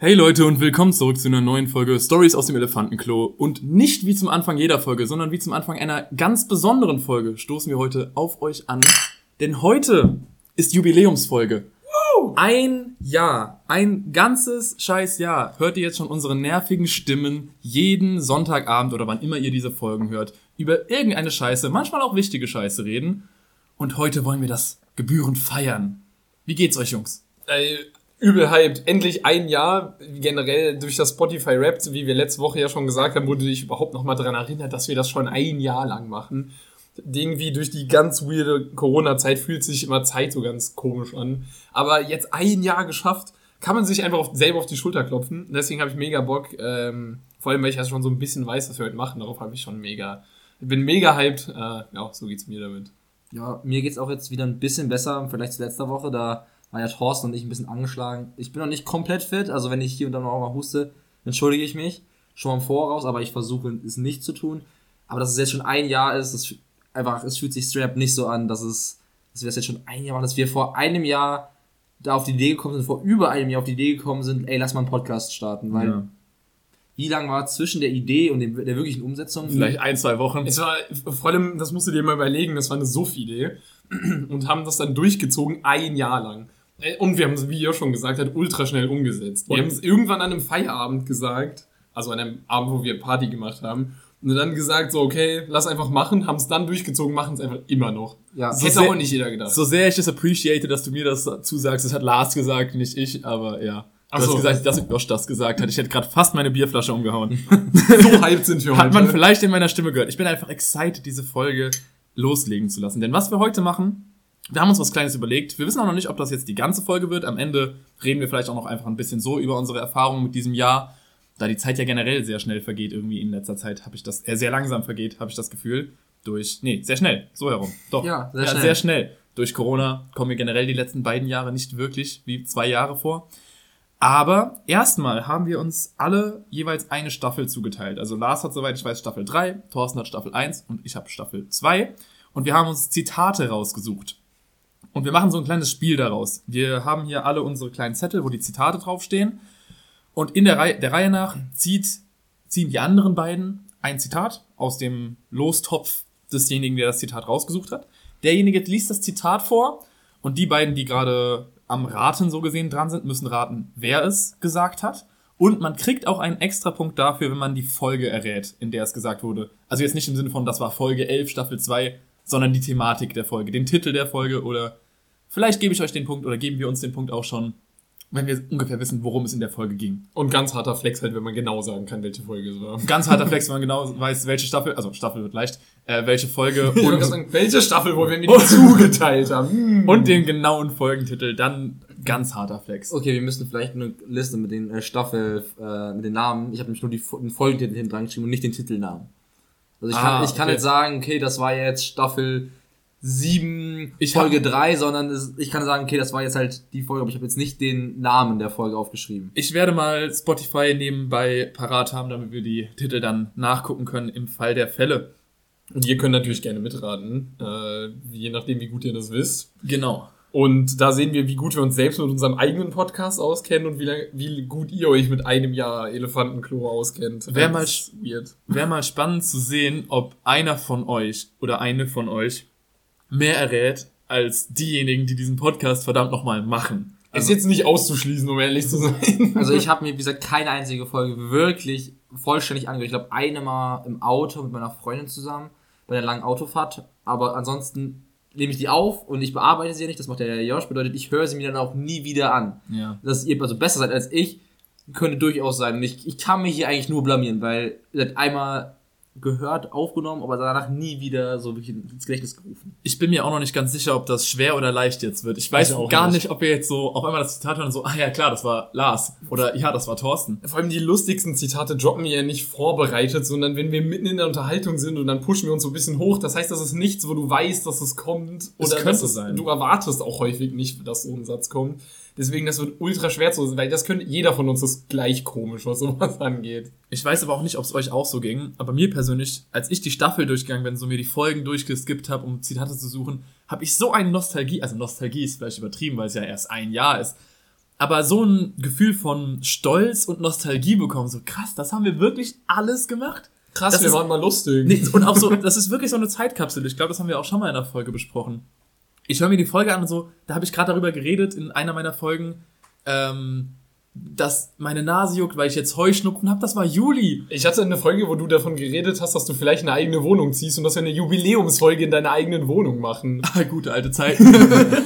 Hey Leute und willkommen zurück zu einer neuen Folge Stories aus dem Elefantenklo. Und nicht wie zum Anfang jeder Folge, sondern wie zum Anfang einer ganz besonderen Folge stoßen wir heute auf euch an. Denn heute ist Jubiläumsfolge. Ein Jahr, ein ganzes scheiß Jahr hört ihr jetzt schon unsere nervigen Stimmen jeden Sonntagabend oder wann immer ihr diese Folgen hört, über irgendeine Scheiße, manchmal auch wichtige Scheiße reden. Und heute wollen wir das gebührend feiern. Wie geht's euch, Jungs? Übel hyped. Endlich ein Jahr generell durch das Spotify Rap, wie wir letzte Woche ja schon gesagt haben, wurde ich überhaupt noch mal daran erinnert, dass wir das schon ein Jahr lang machen. Irgendwie durch die ganz weirde Corona-Zeit fühlt sich immer Zeit so ganz komisch an. Aber jetzt ein Jahr geschafft, kann man sich einfach auf, selber auf die Schulter klopfen. Deswegen habe ich mega Bock. Ähm, vor allem, weil ich ja schon so ein bisschen weiß, was wir heute machen. Darauf habe ich schon mega, bin mega hyped. Äh, ja, so geht's mir damit. Ja, mir geht's auch jetzt wieder ein bisschen besser Vergleich zu letzter Woche. Da war ja Thorsten und ich ein bisschen angeschlagen. Ich bin noch nicht komplett fit, also wenn ich hier und da noch mal huste, entschuldige ich mich schon mal im Voraus, aber ich versuche es nicht zu tun. Aber dass es jetzt schon ein Jahr ist, das einfach, es fühlt sich straight up nicht so an, dass es, dass wir das jetzt schon ein Jahr waren, dass wir vor einem Jahr da auf die Idee gekommen sind, vor über einem Jahr auf die Idee gekommen sind, ey, lass mal einen Podcast starten, weil Ja. wie lange war zwischen der Idee und dem, der wirklichen Umsetzung? Vielleicht ein, zwei Wochen. Es war, vor allem, das musst du dir mal überlegen, das war eine Suff-Idee. Und haben das dann durchgezogen, ein Jahr lang. Äh, Und wir haben es, wie ihr schon gesagt habt, ultra schnell umgesetzt. Wir haben es irgendwann an einem Feierabend gesagt, also an einem Abend, wo wir Party gemacht haben. Und dann gesagt, so, okay, lass einfach machen, haben es dann durchgezogen, machen es einfach immer noch. Ja, Das so hätte sehr- auch nicht jeder gedacht. So sehr ich das appreciate, dass du mir das zusagst, das hat Lars gesagt, nicht ich, aber ja. Du Ach hast so. gesagt, dass Josh das gesagt hat. Ich hätte gerade fast meine Bierflasche umgehauen. so hyped sind wir Hat man heute. vielleicht in meiner Stimme gehört. Ich bin einfach excited, diese Folge loslegen zu lassen. Denn was wir heute machen, wir haben uns was Kleines überlegt. Wir wissen auch noch nicht, ob das jetzt die ganze Folge wird. Am Ende reden wir vielleicht auch noch einfach ein bisschen so über unsere Erfahrungen mit diesem Jahr. Da die Zeit ja generell sehr schnell vergeht, irgendwie in letzter Zeit habe ich das, äh, sehr langsam vergeht, habe ich das Gefühl. Durch, nee, sehr schnell, so herum. Doch. Ja, sehr ja, schnell. sehr schnell. Durch Corona kommen mir generell die letzten beiden Jahre nicht wirklich wie zwei Jahre vor. Aber erstmal haben wir uns alle jeweils eine Staffel zugeteilt. Also Lars hat, soweit ich weiß, Staffel 3, Thorsten hat Staffel 1 und ich habe Staffel 2. Und wir haben uns Zitate rausgesucht. Und wir machen so ein kleines Spiel daraus. Wir haben hier alle unsere kleinen Zettel, wo die Zitate draufstehen. Und in der Reihe, der Reihe nach zieht, ziehen die anderen beiden ein Zitat aus dem Lostopf desjenigen, der das Zitat rausgesucht hat. Derjenige liest das Zitat vor und die beiden, die gerade am Raten so gesehen dran sind, müssen raten, wer es gesagt hat. Und man kriegt auch einen extra Punkt dafür, wenn man die Folge errät, in der es gesagt wurde. Also jetzt nicht im Sinne von, das war Folge 11, Staffel 2, sondern die Thematik der Folge, den Titel der Folge oder vielleicht gebe ich euch den Punkt oder geben wir uns den Punkt auch schon, wenn wir ungefähr wissen, worum es in der Folge ging. Und ganz harter Flex halt, wenn man genau sagen kann, welche Folge es war. Ganz harter Flex, wenn man genau weiß, welche Staffel, also Staffel wird leicht, äh, welche Folge und, sagen, welche Staffel, wo wir mir die zugeteilt haben. Hm. und den genauen Folgentitel, dann ganz harter Flex. Okay, wir müssen vielleicht eine Liste mit den äh, Staffel, äh, mit den Namen. Ich habe nämlich nur die, den Folgentitel hinten dran geschrieben und nicht den Titelnamen. Also ich kann, Ah, ich kann okay. nicht sagen, okay, das war jetzt Staffel 7, Ich Folge hab- 3, sondern es, ich kann sagen, okay, das war jetzt halt die Folge, aber ich habe jetzt nicht den Namen der Folge aufgeschrieben. Ich werde mal Spotify nebenbei parat haben, damit wir die Titel dann nachgucken können im Fall der Fälle. Und ihr könnt natürlich gerne mitraten, äh, je nachdem, wie gut ihr das wisst. Genau. Und da sehen wir, wie gut wir uns selbst mit unserem eigenen Podcast auskennen und wie, lang, wie gut ihr euch mit einem Jahr Elefantenklo auskennt. Wär Das mal. Wäre mal spannend zu sehen, ob einer von euch oder eine von euch mehr errät als diejenigen, die diesen Podcast verdammt nochmal machen. ist jetzt nicht auszuschließen, um ehrlich zu sein. Also ich habe mir, wie gesagt, keine einzige Folge wirklich vollständig angehört. Ich glaube, eine mal im Auto mit meiner Freundin zusammen, bei der langen Autofahrt. Aber ansonsten nehme ich die auf und ich bearbeite sie ja nicht. Das macht der Josh. Bedeutet, ich höre sie mir dann auch nie wieder an. Ja. Dass ihr also besser seid als ich, könnte durchaus sein. Und ich, ich kann mich hier eigentlich nur blamieren, weil seid einmal gehört, aufgenommen, aber danach nie wieder so wirklich ins Gedächtnis gerufen. Ich bin mir auch noch nicht ganz sicher, ob das schwer oder leicht jetzt wird. Ich weiß Ich gar nicht. nicht. ob wir jetzt so auf einmal das Zitat hören und so, ah ja klar, das war Lars. Oder ja, das war Thorsten. Vor allem die lustigsten Zitate droppen wir ja nicht vorbereitet, sondern wenn wir mitten in der Unterhaltung sind und dann pushen wir uns so ein bisschen hoch. Das heißt, das ist nichts, wo du weißt, dass es kommt. Es Oder könnte dass es, sein. Du erwartest auch häufig nicht, dass so ein Satz kommt. Deswegen, das wird ultra schwer zu sein, weil das könnte, jeder von uns ist gleich komisch, was sowas angeht. Ich weiß aber auch nicht, ob es euch auch so ging, aber mir persönlich, als ich die Staffel durchgegangen bin, so mir die Folgen durchgeskippt habe, um Zitate zu suchen, habe ich so eine Nostalgie, also Nostalgie ist vielleicht übertrieben, weil es ja erst ein Jahr ist, aber so ein Gefühl von Stolz und Nostalgie bekommen. So krass, das haben wir wirklich alles gemacht. Krass, Das wir ist- waren mal lustig. Nee, und auch so, das ist wirklich so eine Zeitkapsel. Ich glaube, das haben wir auch schon mal in einer Folge besprochen. Ich höre mir die Folge an und so, da habe ich gerade darüber geredet in einer meiner Folgen, ähm, dass meine Nase juckt, weil ich jetzt Heuschnupfen habe. Das war Juli. Ich hatte eine Folge, wo du davon geredet hast, dass du vielleicht eine eigene Wohnung ziehst und dass wir eine Jubiläumsfolge in deiner eigenen Wohnung machen. Ah, gute alte Zeiten.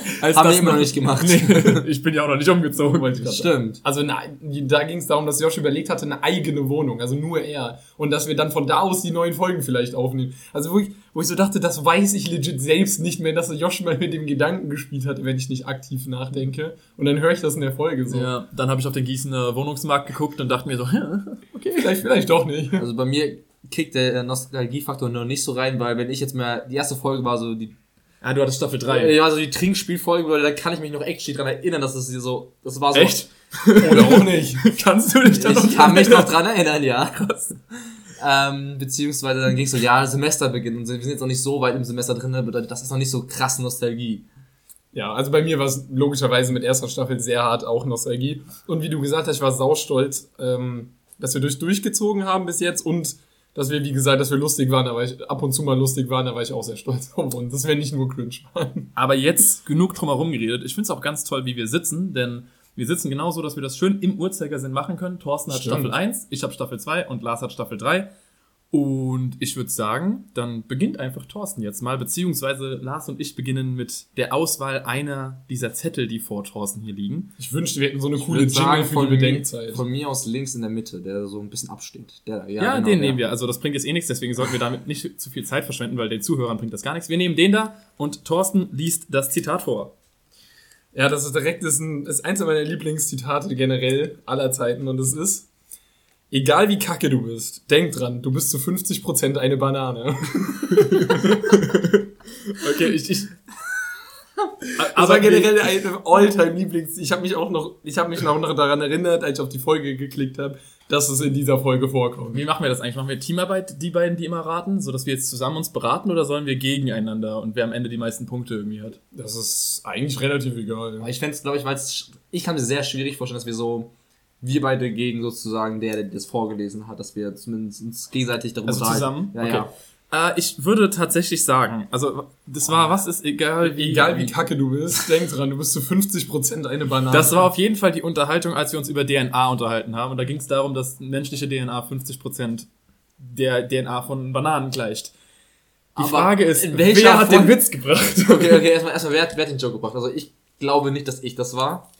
Als Haben wir immer noch nicht gemacht. Nee, ich bin ja auch noch nicht umgezogen. Stimmt. Also eine, da ging es darum, dass Josh überlegt hatte, eine eigene Wohnung, also nur er. Und dass wir dann von da aus die neuen Folgen vielleicht aufnehmen. Also wo ich, wo ich so dachte, das weiß ich legit selbst nicht mehr, dass Josh mal mit dem Gedanken gespielt hatte, wenn ich nicht aktiv nachdenke. Und dann höre ich das in der Folge so. Ja, dann habe ich auf den Gießener Wohnungsmarkt geguckt und dachte mir so, ja, okay. Vielleicht, vielleicht doch nicht. Also bei mir kickt der Nostalgiefaktor noch nicht so rein, weil wenn ich jetzt mal, die erste Folge war so die, Ah, du hattest Staffel 3. ja, so die Trinkspielfolge, weil da kann ich mich noch echt dran erinnern, dass es hier so, das war so. Echt? Oder auch nicht. Kannst du dich da noch Ich kann mich noch dran erinnern, ja. Ähm, beziehungsweise dann ging es so, ja, Semesterbeginn und wir sind jetzt noch nicht so weit im Semester drin, bedeutet, das ist noch nicht so krass Nostalgie. Ja, also bei mir war es logischerweise mit erster Staffel sehr hart auch Nostalgie. Und wie du gesagt hast, ich war saustolz, ähm, dass wir durch durchgezogen haben bis jetzt und dass wir, wie gesagt, dass wir lustig waren, aber ich ab und zu mal lustig waren, da war ich auch sehr stolz auf uns. Dass wir nicht nur cringe waren. Aber jetzt genug drumherum geredet. Ich finde es auch ganz toll, wie wir sitzen, denn wir sitzen genauso, dass wir das schön im Uhrzeigersinn machen können. Thorsten hat Stimmt. Staffel 1, ich habe Staffel 2 und Lars hat Staffel 3. Und ich würde sagen, dann beginnt einfach Thorsten jetzt mal, beziehungsweise Lars und ich beginnen mit der Auswahl einer dieser Zettel, die vor Thorsten hier liegen. Ich wünschte, wir hätten so eine Ich coole Jingle für von, die Bedenkzeit. von mir aus links in der Mitte, der so ein bisschen absteht. Der, Ja, genau, den der. nehmen wir. Also das bringt jetzt eh nichts, deswegen sollten wir damit nicht zu viel Zeit verschwenden, weil den Zuhörern bringt das gar nichts. Wir nehmen den da und Thorsten liest das Zitat vor. Ja, das ist direkt das ist, ein, ist eins meiner Lieblingszitate generell aller Zeiten und es ist Egal wie kacke du bist, denk dran, du bist zu 50% eine Banane. Okay, ich... ich war generell ein Alltime Lieblings. Ich habe mich auch noch, ich habe mich noch daran erinnert, als ich auf die Folge geklickt habe, dass es in dieser Folge vorkommt. Wie machen wir das eigentlich? Machen wir Teamarbeit, die beiden, die immer raten, sodass wir jetzt zusammen uns beraten oder sollen wir gegeneinander und wer am Ende die meisten Punkte irgendwie hat? Das ist eigentlich relativ egal. Aber ich fände es, glaube ich, weil es, ich kann mir sehr schwierig vorstellen, dass wir so, wir beide gegen sozusagen der, der das vorgelesen hat, dass wir zumindest uns gegenseitig darüber Also zusammen? Ja, Okay. Äh, ich würde tatsächlich sagen, also das war, was ist egal wie... Egal wie kacke du bist, denk dran, du bist zu 50% eine Banane. Das war auf jeden Fall die Unterhaltung, als wir uns über DNA unterhalten haben. Und da ging es darum, dass menschliche DNA 50% der DNA von Bananen gleicht. Die Aber Frage ist, wer hat den Witz gebracht? Okay, okay, erstmal, erstmal wer, hat- wer hat den Joke gebracht? Also ich glaube nicht, dass ich das war.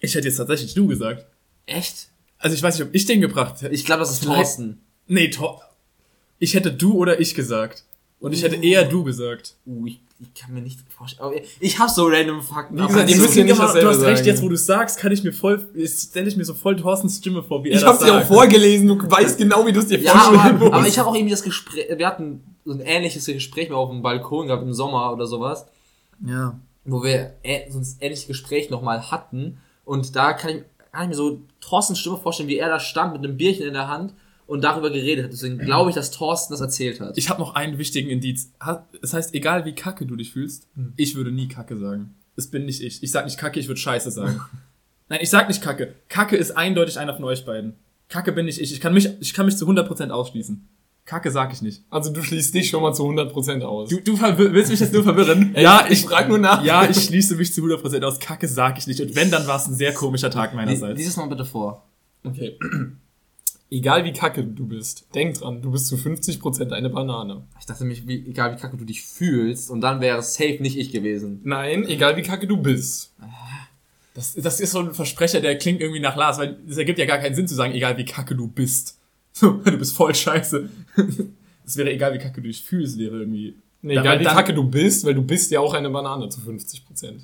Ich hätte jetzt tatsächlich du gesagt. Echt? Also ich weiß nicht, ob ich den gebracht hätte. Ich glaube, das ist Thorsten. Nee, Tor. Ich hätte du oder ich gesagt. Und ich hätte eher du gesagt. Uh, ich, ich kann mir nicht vorstellen. aber Ich hab so random Fakten. Wie gesagt, die ja nicht du dasselbe hast recht, sagen. jetzt wo du sagst, kann ich mir voll, stelle ich mir so voll Thorstens Stimme vor, wie er ich das hab's dir auch vorgelesen, du weißt genau, wie du es dir Ja, vorstellen aber, aber ich habe auch irgendwie das Gespräch, wir hatten so ein ähnliches Gespräch mal auf dem Balkon gehabt im Sommer oder sowas, Ja. wo wir so ein ähnliches Gespräch nochmal hatten und da kann ich, kann ich mir so Thorstens Stimme vorstellen, wie er da stand mit einem Bierchen in der Hand und darüber geredet hat. Deswegen glaube ich, dass Thorsten das erzählt hat. Ich habe noch einen wichtigen Indiz. Es heißt, egal wie kacke du dich fühlst, ich würde nie kacke sagen. Das bin nicht ich. Ich sag nicht kacke, ich würde scheiße sagen. Nein, ich sag nicht kacke. Kacke ist eindeutig einer von euch beiden. Kacke bin nicht ich. Ich kann mich, ich kann mich zu 100% ausschließen. Kacke sag ich nicht. Also du schließt dich schon mal zu 100% aus. Du, du willst mich jetzt nur verwirren? ja, ich frag nur nach. Ja, ich schließe mich zu 100% aus. Kacke sag ich nicht. Und wenn, dann war es ein sehr komischer Tag meinerseits. Lies es mal bitte vor. Okay. Egal wie kacke du bist, denk dran, du bist zu 50% eine Banane. Ich dachte mich, wie, egal wie kacke du dich fühlst und dann wäre es safe nicht ich gewesen. Nein, egal wie kacke du bist. Das, das ist so ein Versprecher, der klingt irgendwie nach Lars, weil es ergibt ja gar keinen Sinn zu sagen, egal wie kacke du bist. So, du bist voll scheiße. Das wäre egal, wie kacke du dich fühlst, wäre irgendwie. Nee, egal wie kacke du bist, weil du bist ja auch eine Banane zu 50%.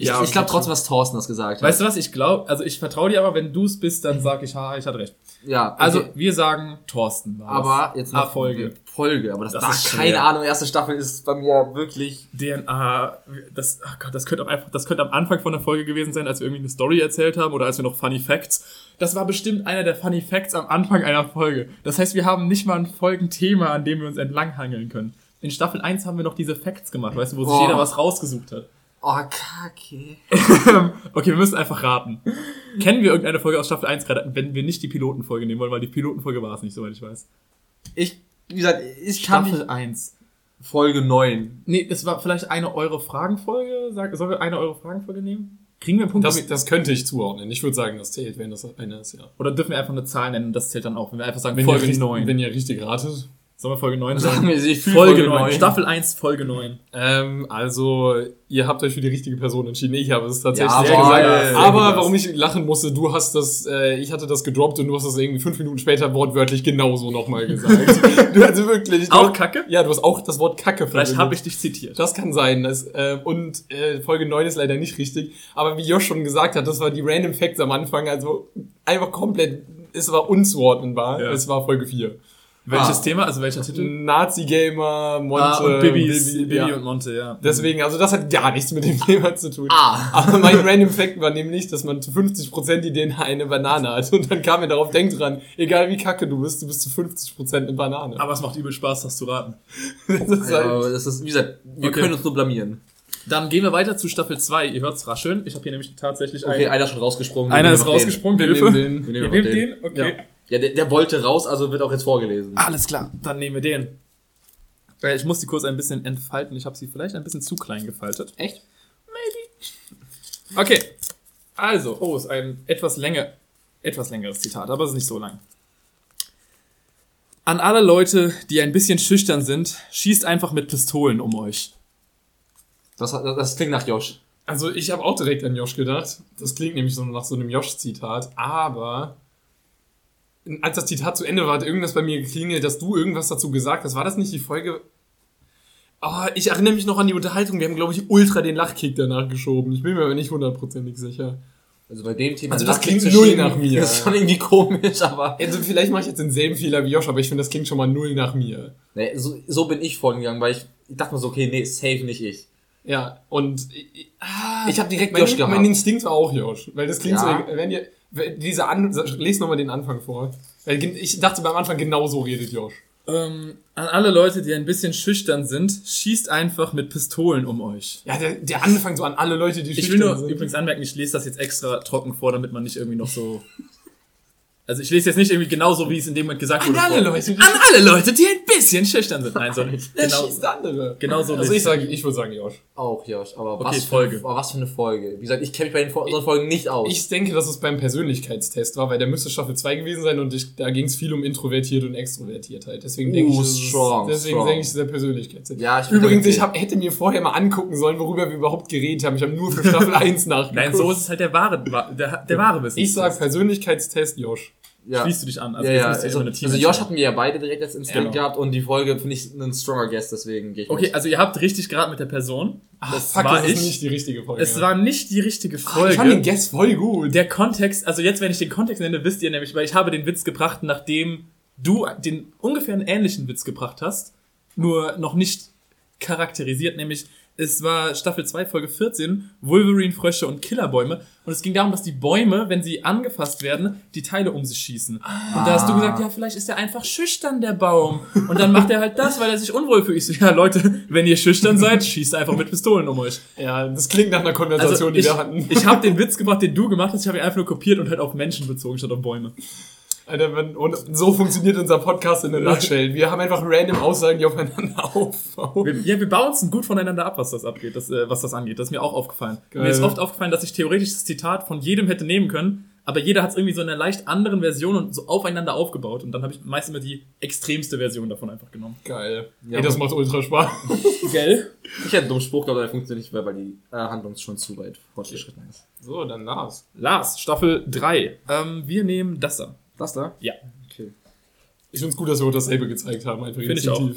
Ich, Ja, ich glaube trotzdem, was Thorsten das gesagt Weißt hat. du was, ich glaube, also ich vertraue dir aber, wenn du es bist, dann sag ich, ha, ich hatte recht. Ja, okay. Also, wir sagen, Thorsten war aber jetzt Ah, noch Folge. Folge, aber das, Das da, ist schwer. keine Ahnung, erste Staffel ist bei mir wirklich. DNA, das, ach Gott, das könnte auch einfach, das könnte am Anfang von der Folge gewesen sein, als wir irgendwie eine Story erzählt haben oder als wir noch Funny Facts. Das war bestimmt einer der Funny Facts am Anfang einer Folge. Das heißt, wir haben nicht mal ein Folgenthema, an dem wir uns entlanghangeln können. In Staffel 1 haben wir noch diese Facts gemacht, weißt du, wo sich Oh. jeder was rausgesucht hat. Oh, kacke. okay, wir müssen einfach raten. Kennen wir irgendeine Folge aus Staffel 1 gerade, wenn wir nicht die Pilotenfolge nehmen wollen, weil die Pilotenfolge war es nicht, soweit ich weiß. Ich, wie gesagt, ich kann Staffel mich 1. Folge 9. Nee, das war vielleicht eine eure Fragenfolge. Sag, sollen wir eine eure Fragenfolge nehmen? Kriegen wir einen Punkt? Das, das könnte ich zuordnen. Ich würde sagen, das zählt, wenn das eine ist, ja. oder dürfen wir einfach eine Zahl nennen und das zählt dann auch, wenn wir einfach sagen Wenn, Folge ihr, richtig- 9. wenn ihr richtig ratet. Sollen wir Folge 9 Sagen wir, ich Folge, Folge 9. 9. Staffel 1, Folge 9. Ähm, also, ihr habt euch für die richtige Person entschieden. Ich habe es tatsächlich Ja, sehr gesagt. sehr Aber warum ich lachen musste, du hast das, äh, ich hatte das gedroppt und du hast das irgendwie fünf Minuten später wortwörtlich genauso nochmal gesagt. du hast wirklich. Auch Kacke? Ja, du hast auch das Wort Kacke Vielleicht verwendet. habe ich dich zitiert. Das kann sein. Das, äh, und äh, Folge 9 ist leider nicht richtig. Aber wie Josh schon gesagt hat, das war die Random Facts am Anfang. Also einfach komplett, es war unzuordnenbar. Ja. Es war Folge 4. Welches Ah. Thema? Also welcher Titel? Nazi-Gamer, Monte, ah, und Bibi, Bibi, ja. und Monte, ja. Deswegen, also das hat gar nichts mit dem Thema zu tun. Ah. Aber mein Random Fact war nämlich, dass man zu 50% die DNA eine Banane hat. Und dann kam mir darauf, denk dran, egal wie kacke du bist, du bist zu 50% eine Banane. Aber es macht übel Spaß, das zu raten. Das ist Ja, halt, aber das ist, wie gesagt, wir Okay. können uns nur blamieren. Dann gehen wir weiter zu Staffel 2. Ihr hört's rascheln. Ich habe hier nämlich tatsächlich Okay, einen. einer ist schon rausgesprungen. Einer Wir ist nehmen rausgesprungen. wir nehmen. Wir nehmen nehmt noch den? Okay. Ja, ja der, der wollte raus, also wird auch jetzt vorgelesen. Alles klar, dann nehmen wir den. Äh, Ich muss die kurz ein bisschen entfalten. Ich habe sie vielleicht ein bisschen zu klein gefaltet. Echt? Okay. Also, oh, ist ein etwas länger, etwas längeres Zitat, aber es ist nicht so lang. An alle Leute, die ein bisschen schüchtern sind, schießt einfach mit Pistolen um euch. Das, das, das klingt nach Josh. Also ich habe auch direkt an Josh gedacht. Das klingt nämlich so nach so einem Josh-Zitat. Aber als das Zitat zu Ende war, hat irgendwas bei mir geklingelt, dass du irgendwas dazu gesagt hast. War das nicht die Folge? Oh, ich erinnere mich noch an die Unterhaltung. Wir haben, glaube ich, ultra den Lachkick danach geschoben. Ich bin mir aber nicht hundertprozentig sicher. Also bei dem Thema. Also das klingt null nach mir. Das ist schon irgendwie komisch, aber. Also vielleicht mache ich jetzt denselben Fehler wie Josh, aber ich finde, das klingt schon mal null nach mir. Nee, so, so bin ich vorgegangen, weil ich, ich dachte mir so, okay, nee, safe nicht ich. Ja, und ich, ah, Ich habe direkt mein, Josh gehabt. mein Instinkt war auch Josh, weil das klingt Ja. so, wenn ihr, diese An, lest nochmal den Anfang vor. Ich dachte beim Anfang genau so redet Josh. Ähm, an alle Leute, die ein bisschen schüchtern sind, schießt einfach mit Pistolen um euch. Ja, der, der Anfang so an alle Leute, die Ich will schüchtern nur sind. übrigens anmerken, ich lese das jetzt extra trocken vor, damit man nicht irgendwie noch so. Also ich lese jetzt nicht irgendwie genauso, wie es in dem Moment gesagt An wurde. alle vor. Leute, An alle Leute, die ein bisschen schüchtern sind. Nein, so nicht. Der Genau, schießt andere. genau so Also ich sage, ich würde sagen Josh. Auch Josh, aber Okay, was, Folge. Für, aber was für eine Folge. Wie gesagt, ich kenne mich bei den Fol- unseren Folgen nicht aus. Ich denke, dass es beim Persönlichkeitstest war, weil der müsste Staffel 2 gewesen sein und ich, da ging es viel um Introvertiert und Extrovertiertheit. Deswegen denke Uh, ich, ist- strong, deswegen strong. denke ich, dieser Persönlichkeitstest. Ja, ich Übrigens, ich hab, hätte mir vorher mal angucken sollen, worüber wir überhaupt geredet haben. Ich habe nur für Staffel 1 nachgeguckt. Nein, so ist es halt der wahre, der, der wahre Wissen. Ich sag Persönlichkeitstest Josh. Ja. Schließt du dich an. ja, ja, ihr also, also. Josh hatten wir ja beide direkt als Instinkt Genau. gehabt und die Folge finde ich einen stronger Guest, deswegen gehe ich Okay, mit. also ihr habt richtig geraten mit der Person. Das Fuck, war das ist ich. nicht die richtige Folge. es war nicht die richtige ich fand den Folge. Guest voll gut. Der Kontext, also jetzt, wenn ich den Kontext nenne, wisst ihr nämlich, weil ich habe den Witz gebracht, nachdem du den ungefähr einen ähnlichen Witz gebracht hast, nur noch nicht charakterisiert, nämlich es war Staffel 2, Folge 14, Wolverine, Frösche und Killerbäume. Und es ging darum, dass die Bäume, wenn sie angefasst werden, die Teile um sich schießen. Und da hast du gesagt, ja, vielleicht ist er einfach schüchtern, der Baum. Und dann macht er halt das, weil er sich unwohl fühlt. Ich so, ja, Leute, wenn ihr schüchtern seid, schießt einfach mit Pistolen um euch. ja, das klingt nach einer Konversation, Also die ich, wir hatten. ich habe den Witz gebracht, den du gemacht hast. Ich habe ihn einfach nur kopiert und halt auf Menschen bezogen statt auf Bäume. Alter, wenn, und so funktioniert unser Podcast in der Nutshell. Wir haben einfach random Aussagen, die aufeinander aufbauen. Wir, ja, wir bouncen gut voneinander ab, was das abgeht, das, äh, was das angeht. Das ist mir auch aufgefallen. Geil. Mir ist oft aufgefallen, dass ich theoretisch das Zitat von jedem hätte nehmen können, aber jeder hat es irgendwie so in einer leicht anderen Version und so aufeinander aufgebaut. Und dann habe ich meist immer die extremste Version davon einfach genommen. Geil. Ja, Ey, das macht ultra Spaß. Gell? Ich hätte einen dummen Spruch, aber der funktioniert nicht mehr, weil die äh, Handlung schon zu weit fortgeschritten ist. So, dann Lars. Lars, Staffel 3. Ähm, wir nehmen das da. Das da? Ja. Okay. Ich find's gut, dass wir auch dasselbe gezeigt haben, einfach Find ich auch.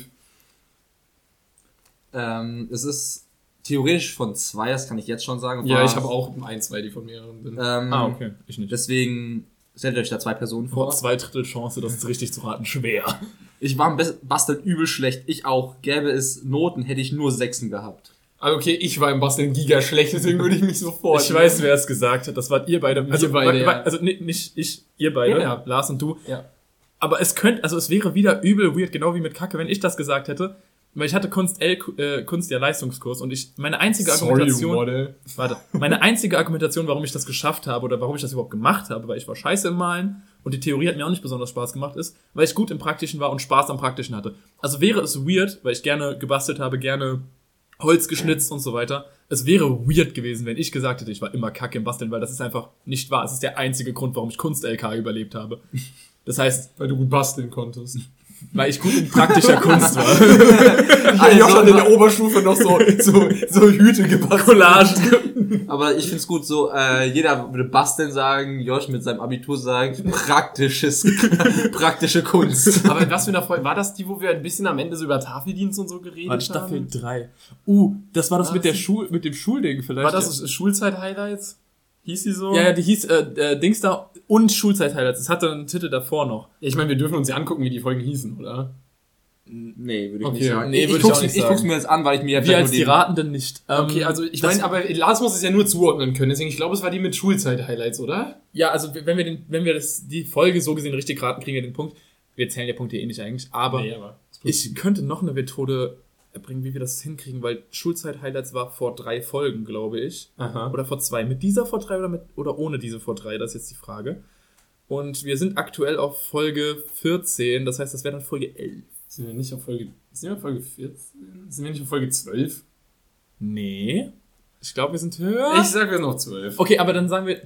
Ähm, es ist theoretisch von zwei, das kann ich jetzt schon sagen. Ja, ich habe auch ein, zwei, die von mehreren sind. Ähm, Ah, okay. Ich nicht. Deswegen stellt euch da zwei Personen Vor vor. zwei Drittel Chance, das ist richtig zu raten. Schwer. Ich war im Bas- Basteln übel schlecht. Ich auch. Gäbe es Noten, hätte ich nur Sechsen gehabt. Also okay, ich war im Basteln giga schlecht, deswegen würde ich mich sofort. Ich weiß, wer es gesagt hat. Das wart ihr beide. Also, Wir beide, wa- ja. also ni- nicht ich, ihr beide, Ja, ja. Lars und du. Ja. Aber es könnte, also es wäre wieder übel weird, genau wie mit Kacke, wenn ich das gesagt hätte. weil ich hatte Kunst L, äh, Kunst ja Leistungskurs und ich, meine einzige Sorry, Argumentation, Model. warte, meine einzige Argumentation, warum ich das geschafft habe oder warum ich das überhaupt gemacht habe, weil ich war scheiße im Malen und die Theorie hat mir auch nicht besonders Spaß gemacht, ist, weil ich gut im Praktischen war und Spaß am Praktischen hatte. Also wäre es weird, weil ich gerne gebastelt habe, gerne Holz geschnitzt und so weiter. Es wäre weird gewesen, wenn ich gesagt hätte, ich war immer kacke im Basteln, weil das ist einfach nicht wahr. Es ist der einzige Grund, warum ich Kunst-LK überlebt habe. Das heißt, Weil du gut basteln konntest. Weil ich gut in praktischer Kunst war. Ich Also, schon in der Oberstufe noch so, so, so Hüte gebastelt. Collagen. Aber ich find's gut, so, äh, jeder würde basteln sagen, Josh mit seinem Abitur sagen, praktisches, praktische Kunst. Aber was für eine Folge, war das die, wo wir ein bisschen am Ende so über Tafeldienst und so geredet War Staffel haben? 3. Uh, das war das War mit das der Schul mit dem Schulding vielleicht. War das Schulzeit-Highlights? Hieß die so? Ja, ja, die hieß äh, äh, Dings da und Schulzeit-Highlights. Das hatte einen Titel davor noch. Ich meine, wir dürfen uns ja angucken, wie die Folgen hießen, oder? Nee, würde ich Okay, nicht sagen. nee, ich, ich, ich guck's, auch nicht ich guck's sagen. mir jetzt an, weil ich mir ja Wir vielleicht als die den- Ratenden nicht. Ähm, Okay, also ich meine, aber Lars muss es ja nur zuordnen können, deswegen ich glaube, es war die mit Schulzeit-Highlights, oder? Ja, also wenn wir den, wenn wir das, die Folge so gesehen richtig raten, kriegen wir den Punkt. Wir zählen ja Punkte eh nicht eigentlich, aber Nee, aber ich könnte noch eine Methode erbringen, wie wir das hinkriegen, weil Schulzeit-Highlights war vor drei Folgen, glaube ich. Aha. Oder vor zwei. Mit dieser vor drei oder, mit, oder ohne diese vor drei? Das ist jetzt die Frage. Und wir sind aktuell auf Folge 14, das heißt, das wäre dann Folge 11. Sind wir nicht auf Folge, sind wir auf Folge 14? Sind wir nicht auf Folge 12? Nee. Ich glaube, wir sind höher. Ich sag wir noch 12. okay, aber dann sagen wir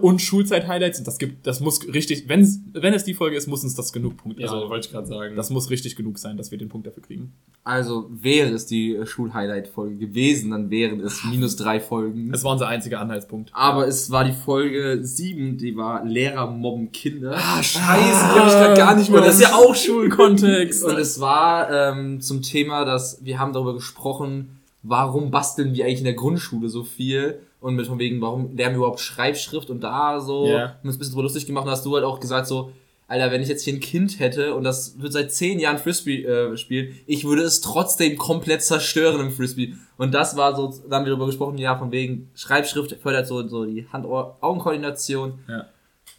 und Schulzeit-Highlights. Und das gibt, das muss richtig, wenn, wenn es die Folge ist, muss uns das genug Punkte. Ja, Also, wollte ich gerade sagen. das muss richtig genug sein, dass wir den Punkt dafür kriegen. Also wäre es die äh, Schul-Highlight-Folge gewesen, dann wären es minus drei Folgen. Das war unser einziger Anhaltspunkt. Aber es war die Folge 7, die war Lehrer mobben Kinder. ah, scheiße, die hab ich grad gar nicht mehr. Und das ist ja auch Schulkontext. Und es war ähm, zum Thema, dass wir haben darüber gesprochen, warum basteln wir eigentlich in der Grundschule so viel und mit von wegen, warum lernen wir überhaupt Schreibschrift und da so, Ja. haben uns ein bisschen drüber lustig gemacht und hast du halt auch gesagt so, Alter, wenn ich jetzt hier ein Kind hätte und das wird seit zehn Jahren Frisbee äh, spielen, ich würde es trotzdem komplett zerstören im Frisbee. Und das war so, da haben wir darüber gesprochen, ja, von wegen Schreibschrift fördert so, so die Hand-Augen-Koordination. Ja.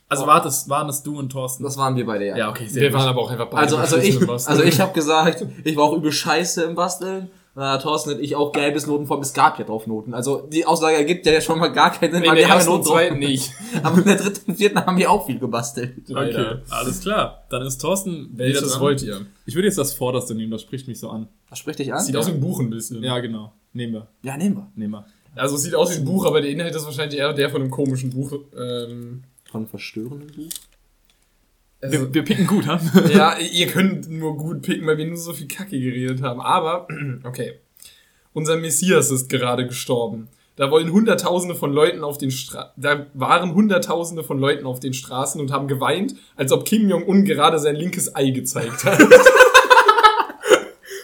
Also war das, waren das du und Thorsten? Das waren wir beide, ja. ja, okay, sehr wir gut. waren aber auch einfach beide Also, also ich, also ich habe gesagt, ich war auch übel scheiße im Basteln. Dann hat Thorsten und ich auch gelbes Notenform, es gab ja drauf Noten. Also die Aussage ergibt ja schon mal gar keinen Sinn, in weil wir haben ja Noten drauf. zweiten nicht. Aber in der dritten und vierten haben wir auch viel gebastelt. Okay, Leider. alles klar. Dann ist Thorsten Welches dran. wollt ihr? Ich würde jetzt das vorderste nehmen, das spricht mich so an. Was spricht dich an? Sieht aus wie ein Buch ein bisschen. Ja, genau. Nehmen wir. Ja, nehmen wir. Nehmen wir. Also es sieht aus wie ein Buch, aber der Inhalt ist wahrscheinlich eher der von einem komischen Buch. Ähm, Von einem verstörenden Buch. Also, Wir, wir picken gut, ha? ja, ihr könnt nur gut picken, weil wir nur so viel Kacke geredet haben. Aber, okay. Unser Messias ist gerade gestorben. Da wollen Hunderttausende von Leuten auf den Stra da waren Hunderttausende von Leuten auf den Straßen und haben geweint, als ob Kim Jong-un gerade sein linkes Ei gezeigt hat.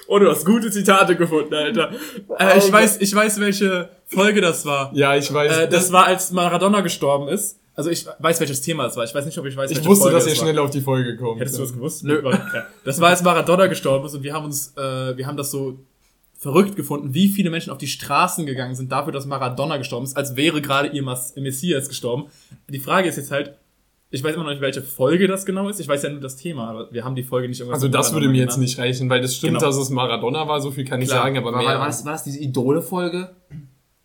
Oh, du hast gute Zitate gefunden, Alter. Äh, ich weiß, ich weiß, welche Folge das war. ja, ich weiß. Äh, das war, als Maradona gestorben ist. Also ich weiß, welches Thema es war. Ich weiß nicht, ob ich weiß, ich welche wusste, Folge dass ihr es war. schnell auf die Folge kommt. Hättest du das gewusst? Nö. Ja. Das war, als Maradona gestorben ist und wir haben uns, äh, wir haben das so verrückt gefunden, wie viele Menschen auf die Straßen gegangen sind dafür, dass Maradona gestorben ist, als wäre gerade ihr Mas Messias gestorben. Die Frage ist jetzt halt, ich weiß immer noch nicht, welche Folge das genau ist. Ich weiß ja nur das Thema, aber wir haben die Folge nicht irgendwas Also das würde mir jetzt genannt. nicht reichen, weil das stimmt, Genau. dass es Maradona war, so viel kann ich Klar. sagen, aber War, mehr. war, das, war das diese Idole-Folge?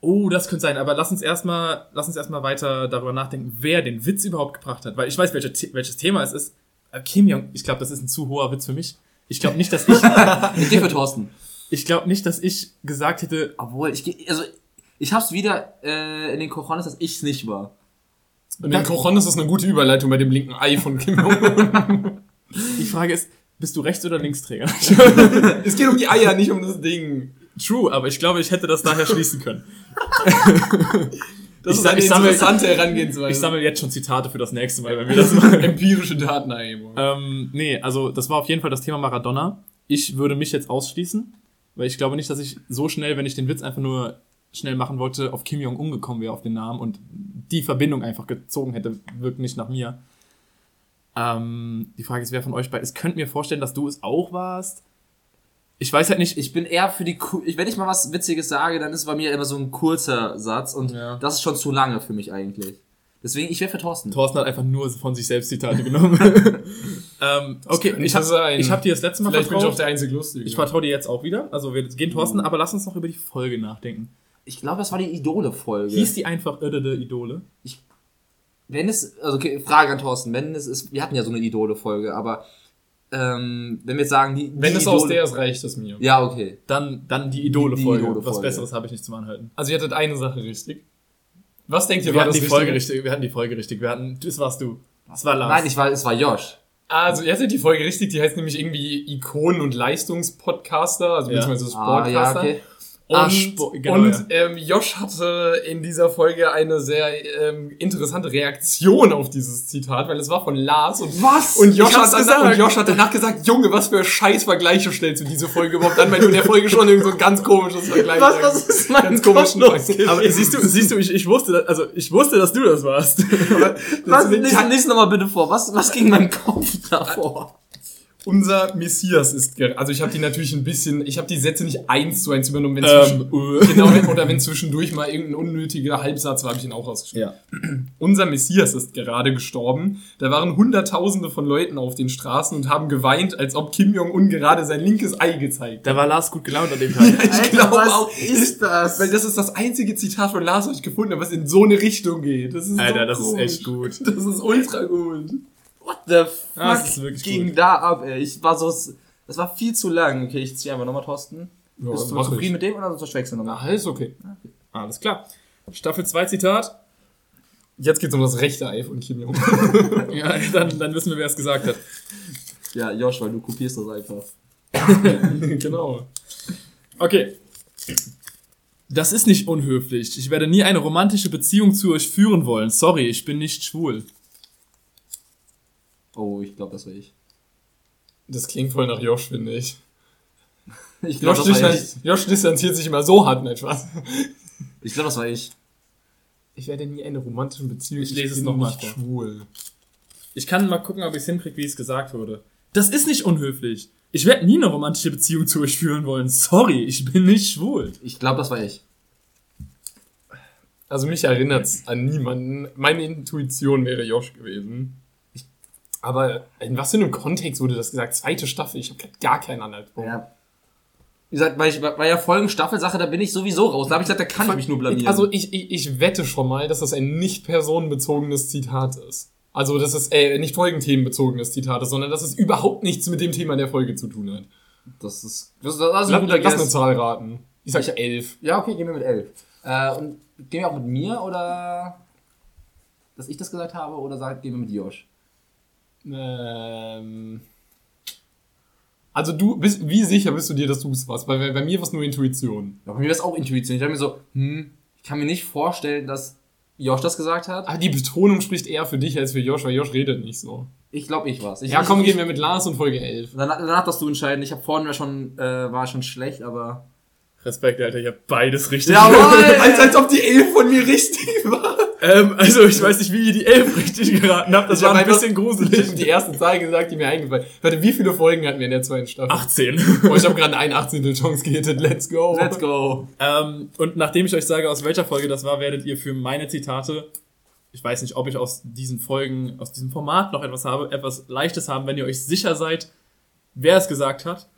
Oh, das könnte sein, aber lass uns erstmal, lass uns erstmal weiter darüber nachdenken, wer den Witz überhaupt gebracht hat, weil ich weiß, welche, welches Thema es ist. Äh, Kim Jong, ich glaube, das ist ein zu hoher Witz für mich. Ich glaube nicht, dass ich, Ich gehe für Thorsten. ich glaube nicht, dass ich gesagt hätte, Obwohl, ich gehe, also, ich hab's wieder äh, in den Kochonis, dass ich's nicht war. Und den Kochonis ist eine gute Überleitung bei dem linken Ei von Kim Jong-un. die Frage ist, bist du Rechts- oder Linksträger? es geht um die Eier, nicht um das Ding. True, aber ich glaube, ich hätte das daher schließen können. Das Ich ist eine ich sammel- interessante Herangehensweise. Ich sammle jetzt schon Zitate für das nächste Mal, wenn wir das machen. empirische Datenerhebung. ähm, nee, also das war auf jeden Fall das Thema Maradona. Ich würde mich jetzt ausschließen, weil ich glaube nicht, dass ich so schnell, wenn ich den Witz einfach nur schnell machen wollte, auf Kim Jong-un gekommen wäre, auf den Namen und die Verbindung einfach gezogen hätte, wirkt nicht nach mir. Ähm, die Frage ist, wer von euch beiden. Ich könnte mir vorstellen, dass du es auch warst. Ich weiß halt nicht, Ich bin eher für die, ich, wenn ich mal was Witziges sage, dann ist es bei mir immer so ein kurzer Satz und Ja. das ist schon zu lange für mich eigentlich. Deswegen, ich wäre für Thorsten. Thorsten hat einfach nur von sich selbst Zitate genommen. ähm, okay, ich habe ich hab dir das letzte Mal Vielleicht bin ich auch vertraut. der einzig Lustige. Ich vertraue dir jetzt auch wieder. Also wir gehen Thorsten, aber lass uns noch über die Folge nachdenken. Ich glaube, das war die Idole-Folge. Hieß die einfach Ödede Idole? Wenn es, also okay, Frage an Thorsten, wenn es ist, wir hatten ja so eine Idole-Folge, aber ähm, wenn wir jetzt sagen, die, Wenn die es aus Idole- der ist, reicht es mir. Ja, okay. Dann, dann die Idole-Folge. Die Idole-Folge. Was Besseres habe ich nicht zum Anhalten. Also ihr hattet eine Sache richtig. Was denkt ihr, Wir war hatten das die Folge richtig. Wir hatten die Folge richtig. Wir hatten, das warst du. Das war Lars. Nein, ich war, es war Josh. Also ihr hattet die Folge richtig, die heißt nämlich irgendwie Ikonen- und Leistungspodcaster, also Ja. beziehungsweise Ah, ja, Sportcaster. okay. Und, genau, und ja. ähm, Josh hatte in dieser Folge eine sehr ähm, interessante Reaktion auf dieses Zitat, weil es war von Lars und Was? Und Josh, hat danach, gesagt. und Josh hat danach gesagt, Junge, was für Scheißvergleiche stellst du diese Folge überhaupt an, weil du in der Folge schon irgend so ein ganz komisches Vergleich Was- was ist mein ganz komischen. Aber siehst du, siehst du, ich, ich wusste, dass, also ich wusste, dass du das warst. Was, lies, lies nochmal bitte vor. Was, was ging in meinem Kopf davor? Unser Messias ist, also ich habe die natürlich ein bisschen, ich habe die Sätze nicht eins zu eins übernommen, wenn zwischen, ähm, genau, oder wenn zwischendurch mal irgendein unnötiger Halbsatz war, habe ich ihn auch rausgeschrieben. Ja. Unser Messias ist gerade gestorben. Da waren Hunderttausende von Leuten auf den Straßen und haben geweint, als ob Kim Jong-un gerade sein linkes Ei gezeigt hat. Da war Lars gut gelaunt an dem Tag. Ich glaube auch, ist das? weil das ist das einzige Zitat von Lars, was ich gefunden habe, was in so eine Richtung geht. Das ist Alter, so das ist komisch. echt gut. Das ist ultra gut. What the fuck Ah, das ist wirklich ging gut. da ab, ey? Ich war so, das war viel zu lang. Okay, ich ziehe einfach nochmal Thorsten. Ja, Bist du mach zufrieden ich. mit dem oder sonst wechseln nochmal? Na, alles okay. Alles klar. Staffel 2 Zitat. Jetzt geht's um das rechte Ei von Kim Jong-un. Ja, dann, dann wissen wir, wer es gesagt hat. Ja, Josh, weil du kopierst das einfach. genau. Okay. Das ist nicht unhöflich. Ich werde nie eine romantische Beziehung zu euch führen wollen. Sorry, ich bin nicht schwul. Oh, ich glaube, das war ich. Das klingt voll nach Josh, finde ich. Ich glaube, Josh, das war ich. Josh distanziert sich immer so hart, nicht was? Ich glaube, das war ich. Ich werde nie eine romantische Beziehung. Ich lese es bin noch mal nicht vor. schwul. Ich kann mal gucken, ob ich es hinkriege, wie es gesagt wurde. Das ist nicht unhöflich. Ich werde nie eine romantische Beziehung zu euch führen wollen. Sorry, ich bin nicht schwul. Ich glaube, das war ich. Also mich erinnert's an niemanden. Meine Intuition wäre Josh gewesen. Ich, aber in was für einem Kontext wurde das gesagt? Zweite Staffel, ich habe gar keinen Anhaltspunkt. Ja. Wie gesagt, bei, bei der folgenden Staffelsache, da bin ich sowieso raus. Da habe ich gesagt, da kann ich mich nur blamieren. Also ich, ich, ich wette schon mal, dass das ein nicht personenbezogenes Zitat ist. Also dass es äh, nicht folgenthemenbezogenes Zitat ist, sondern dass es überhaupt nichts mit dem Thema der Folge zu tun hat. das ist, das, das ist ein Lass, guter lass eine. Zahl raten. Ich sag elf. Ja, okay, gehen wir mit elf. Äh, und gehen wir auch mit mir oder dass ich das gesagt habe oder sagt, gehen wir mit Josh? Ähm, also du bist, wie sicher bist du dir, dass du es warst? Weil bei, bei mir war es nur Intuition. Ja, bei mir war es auch Intuition. Ich habe mir so, hm, ich kann mir nicht vorstellen, dass Josh das gesagt hat. Aber die Betonung spricht eher für dich als für Josh, weil Josh redet nicht so. Ich glaube, ich war's. Ich, Ja, komm, ich, gehen wir mit Lars und Folge 11. Danach, danach darfst du entscheiden. Ich habe vorhin ja schon, äh, war schon schlecht, aber. Respekt, Alter, ich habe beides richtig. als, als ob die 11 von mir richtig war. Ähm, also ich weiß nicht, wie ihr die elf richtig geraten habt. Das Ich war ein bisschen gruselig. Die erste Zahl gesagt, die mir eingefallen. Warte, wie viele Folgen hatten wir in der zweiten Staffel? 18. Oh, ich habe gerade eine 18. Chance gehittet. Let's go. Let's go. ähm, und nachdem ich euch sage, aus welcher Folge das war, werdet ihr für meine Zitate, ich weiß nicht, ob ich aus diesen Folgen, aus diesem Format noch etwas habe, etwas Leichtes haben, wenn ihr euch sicher seid, wer es gesagt hat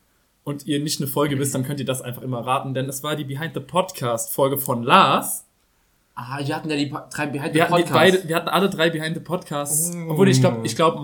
und ihr nicht eine Folge wisst, dann könnt ihr das einfach immer raten, denn es war die Behind the Podcast Folge von Lars. Ah, wir hatten ja die drei Behind the Wir hatten, die beide, wir hatten alle drei Behind the Podcasts. Mm. Obwohl, ich glaube, ich glaube,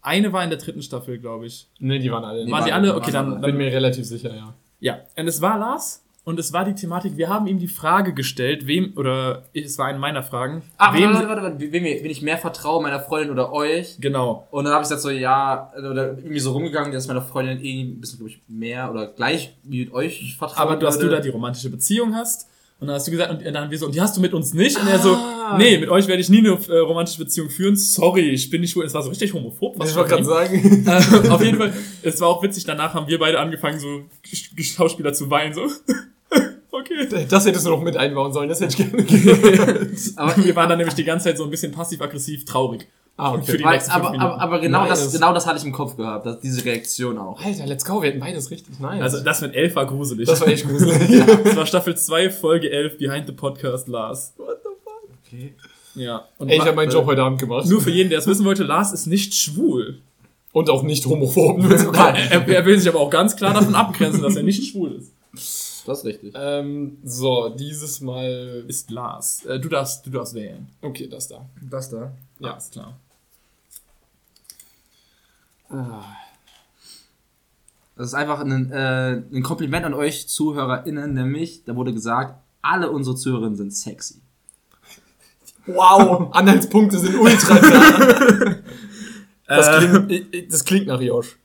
eine war in der dritten Staffel, glaube ich. Ne, die waren alle. Nee, Waren die waren- alle? Okay, alle. dann, bin dann mir relativ sicher, ja. Ja, und es war Lars und es war die Thematik, wir haben ihm die Frage gestellt, wem, oder es war eine meiner Fragen, Ah, wem, warte, warte, warte, wem, wem ich mehr vertraue, meiner Freundin oder euch. genau, Und dann habe ich gesagt so, ja, oder irgendwie so rumgegangen, dass meine Freundin eh ein bisschen, glaube ich, mehr oder gleich wie mit euch vertrauen aber dass du da die romantische Beziehung hast und dann hast du gesagt, und dann haben wir so, und die hast du mit uns nicht? Und er so, Ah. nee, mit euch werde ich nie eine äh, romantische Beziehung führen, sorry, ich bin nicht schwul, es war so richtig homophob. was Ich wollte gerade sagen. Äh, auf jeden Fall, es war auch witzig, danach haben wir beide angefangen, so Sch- Schauspieler zu weinen, so, okay. Das hättest du noch mit einbauen sollen, das hätte ich gerne gehört. Aber, Wir waren dann nämlich die ganze Zeit so ein bisschen passiv-aggressiv traurig. Ah, Für die okay. weil, nächsten aber, aber, aber genau, Nice. das, genau das hatte ich im Kopf gehabt, dass diese Reaktion auch. Alter, let's go, wir hätten beides richtig. Nice. Also das mit 11 war gruselig. das war echt gruselig. Das war Staffel 2, Folge 11, Behind the Podcast, Lars. Okay. Ja. Und Ey, ich habe meinen äh, Job heute Abend gemacht. Nur für jeden, der es wissen wollte, Lars ist nicht schwul. Und auch nicht homophob. Er, er will sich aber auch ganz klar davon abgrenzen, dass er nicht schwul ist. Das ist richtig. ähm, so, dieses Mal. Ist Lars. Äh, du darfst, du darfst wählen. Okay, das da. Das da. Ja. ist klar. Das ist einfach ein, äh, ein Kompliment an euch ZuhörerInnen, nämlich, da wurde gesagt, alle unsere Zuhörerinnen sind sexy. Wow, Anhaltspunkte sind ultra klar. Das Äh, klingt, ich- das klingt nach Josh.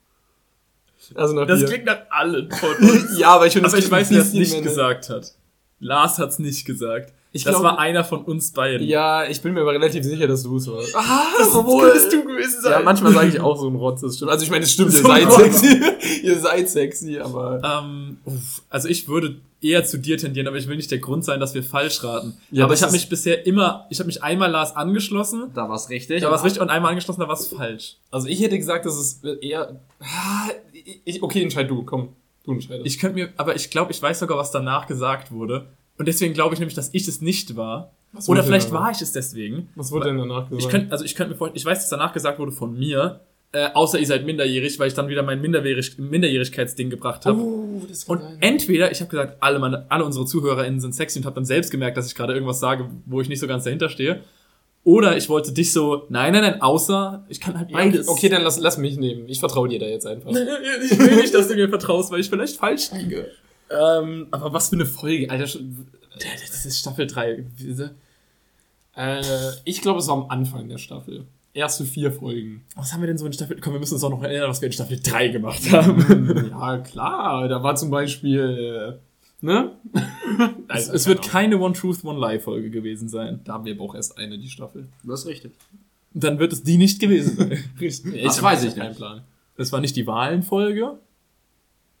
Also nach Das dir. klingt nach allen von uns. ja, aber ich finde, Aber ich weiß, wer es nicht gesagt. gesagt hat. Lars hat es nicht gesagt. Ich das glaub- war einer von uns beiden. Ja, ich bin mir aber relativ sicher, dass du es warst. Ah, das obwohl- könntest du gewesen sein. Ja, manchmal sage ich auch so ein Rotz, das stimmt. Also ich meine, es stimmt, ihr So ein seid sexy. ihr seid sexy, aber... Ähm, uff, also ich würde eher zu dir tendieren, aber ich will nicht der Grund sein, dass wir falsch raten. Ja, aber ich habe mich bisher immer, ich habe mich einmal Lars angeschlossen, Da war es richtig. da war es richtig und einmal angeschlossen, da war es falsch. Also ich hätte gesagt, dass es eher... Ah, Ich, okay, entscheid du, komm. Du entscheidest. Ich könnte mir, aber ich glaube, ich weiß sogar, was danach gesagt wurde. Und deswegen glaube ich nämlich, dass ich es nicht war. Was Oder vielleicht war ich es deswegen. Was wurde denn danach gesagt? Ich könnte, also ich könnte mir vorstellen, ich weiß, dass danach gesagt wurde von mir, äh, außer ihr seid minderjährig, weil ich dann wieder mein Minderjährig Minderjährigkeitsding gebracht habe. Oh, das kann Und sein. entweder, ich habe gesagt, alle, meine, alle unsere ZuhörerInnen sind sexy und habe dann selbst gemerkt, dass ich gerade irgendwas sage, wo ich nicht so ganz dahinter stehe. Oder ich wollte dich so, nein, nein, nein, außer, ich kann halt Ja, beides. Okay, dann lass, lass mich nehmen. Ich vertraue dir da jetzt einfach. ich will nicht, dass du mir vertraust, weil ich vielleicht falsch liege. Ähm, aber was für eine Folge, Alter. schon- Das ist Staffel 3. Äh, ich glaube, es war am Anfang der Staffel. Erste vier Folgen. Was haben wir denn so in Staffel? Komm, wir müssen uns auch noch erinnern, was wir in Staffel 3 gemacht haben. ja, klar. Da war zum Beispiel, äh, ne? es, es wird keine One Truth, One Lie Folge gewesen sein. Da haben wir aber auch erst eine, die Staffel. Das ist richtig. Und dann wird es die nicht gewesen sein. Richtig. Das hab weiß ich nicht. Plan. Das war nicht die Wahlenfolge.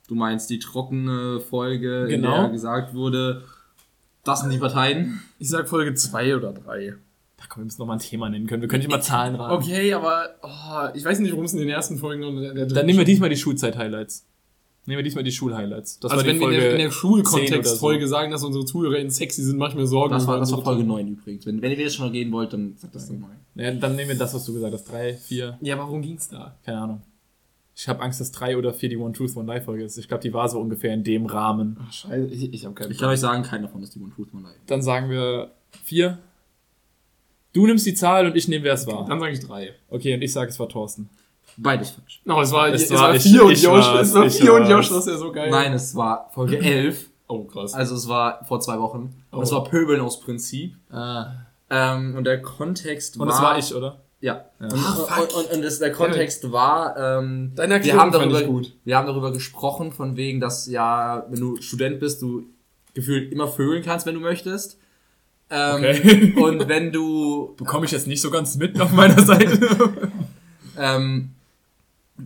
Du meinst die trockene Folge, Genau. in der gesagt wurde, das sind die Parteien. Ich sag Folge zwei oder drei. Da komm, wir müssen noch mal ein Thema nennen können. Wir können nicht mal Zahlen raten. Okay, aber oh, ich weiß nicht, worum es in den ersten Folgen und der, der Dann nehmen wir diesmal die Schulzeit-Highlights. Nehmen wir diesmal die Schul-Highlights. Das Also war die wenn wir in der, in der 10 oder Schulkontextfolge sagen, dass unsere ZuhörerInnen sexy sind, mach ich mir Sorgen. Das war, das war Folge 9 übrigens. Wenn, wenn ihr das schon gehen wollt, dann sagt das nochmal. Ja, dann nehmen wir das, was du gesagt hast. Drei, vier, Ja, warum ging's da? keine Ahnung. Ich habe Angst, dass drei oder vier die One Truth, One Lie Folge ist. Ich glaube, die war so ungefähr in dem Rahmen. Ach, scheiße, ich, ich habe keinen Ich kann euch sagen, keiner davon ist die One Truth One Lie. Dann sagen wir vier. Du nimmst die Zahl und ich nehme, wer es war. Dann sage ich drei. Okay, und ich sage, es war Thorsten. Beides falsch. No, es war, Es es war- war ich- vier und ich Josh. Es war vier und. Josh, das ist ja so geil. Nein, es war Folge 11. Oh, krass. Also es war vor zwei Wochen. Und Oh. es war Pöbeln aus Prinzip. Ah. Ähm, und der Kontext Und war... das war ich, oder? Ja. Ja. Und, Ah, und, und, und das, der Kontext war, ähm, wir haben, darüber, gut. wir haben darüber gesprochen, von wegen, dass ja, wenn du Student bist, du gefühlt immer vögeln kannst, wenn du möchtest. Ähm, Okay. Und wenn du Bekomme ich jetzt nicht so ganz mit auf meiner Seite. ähm,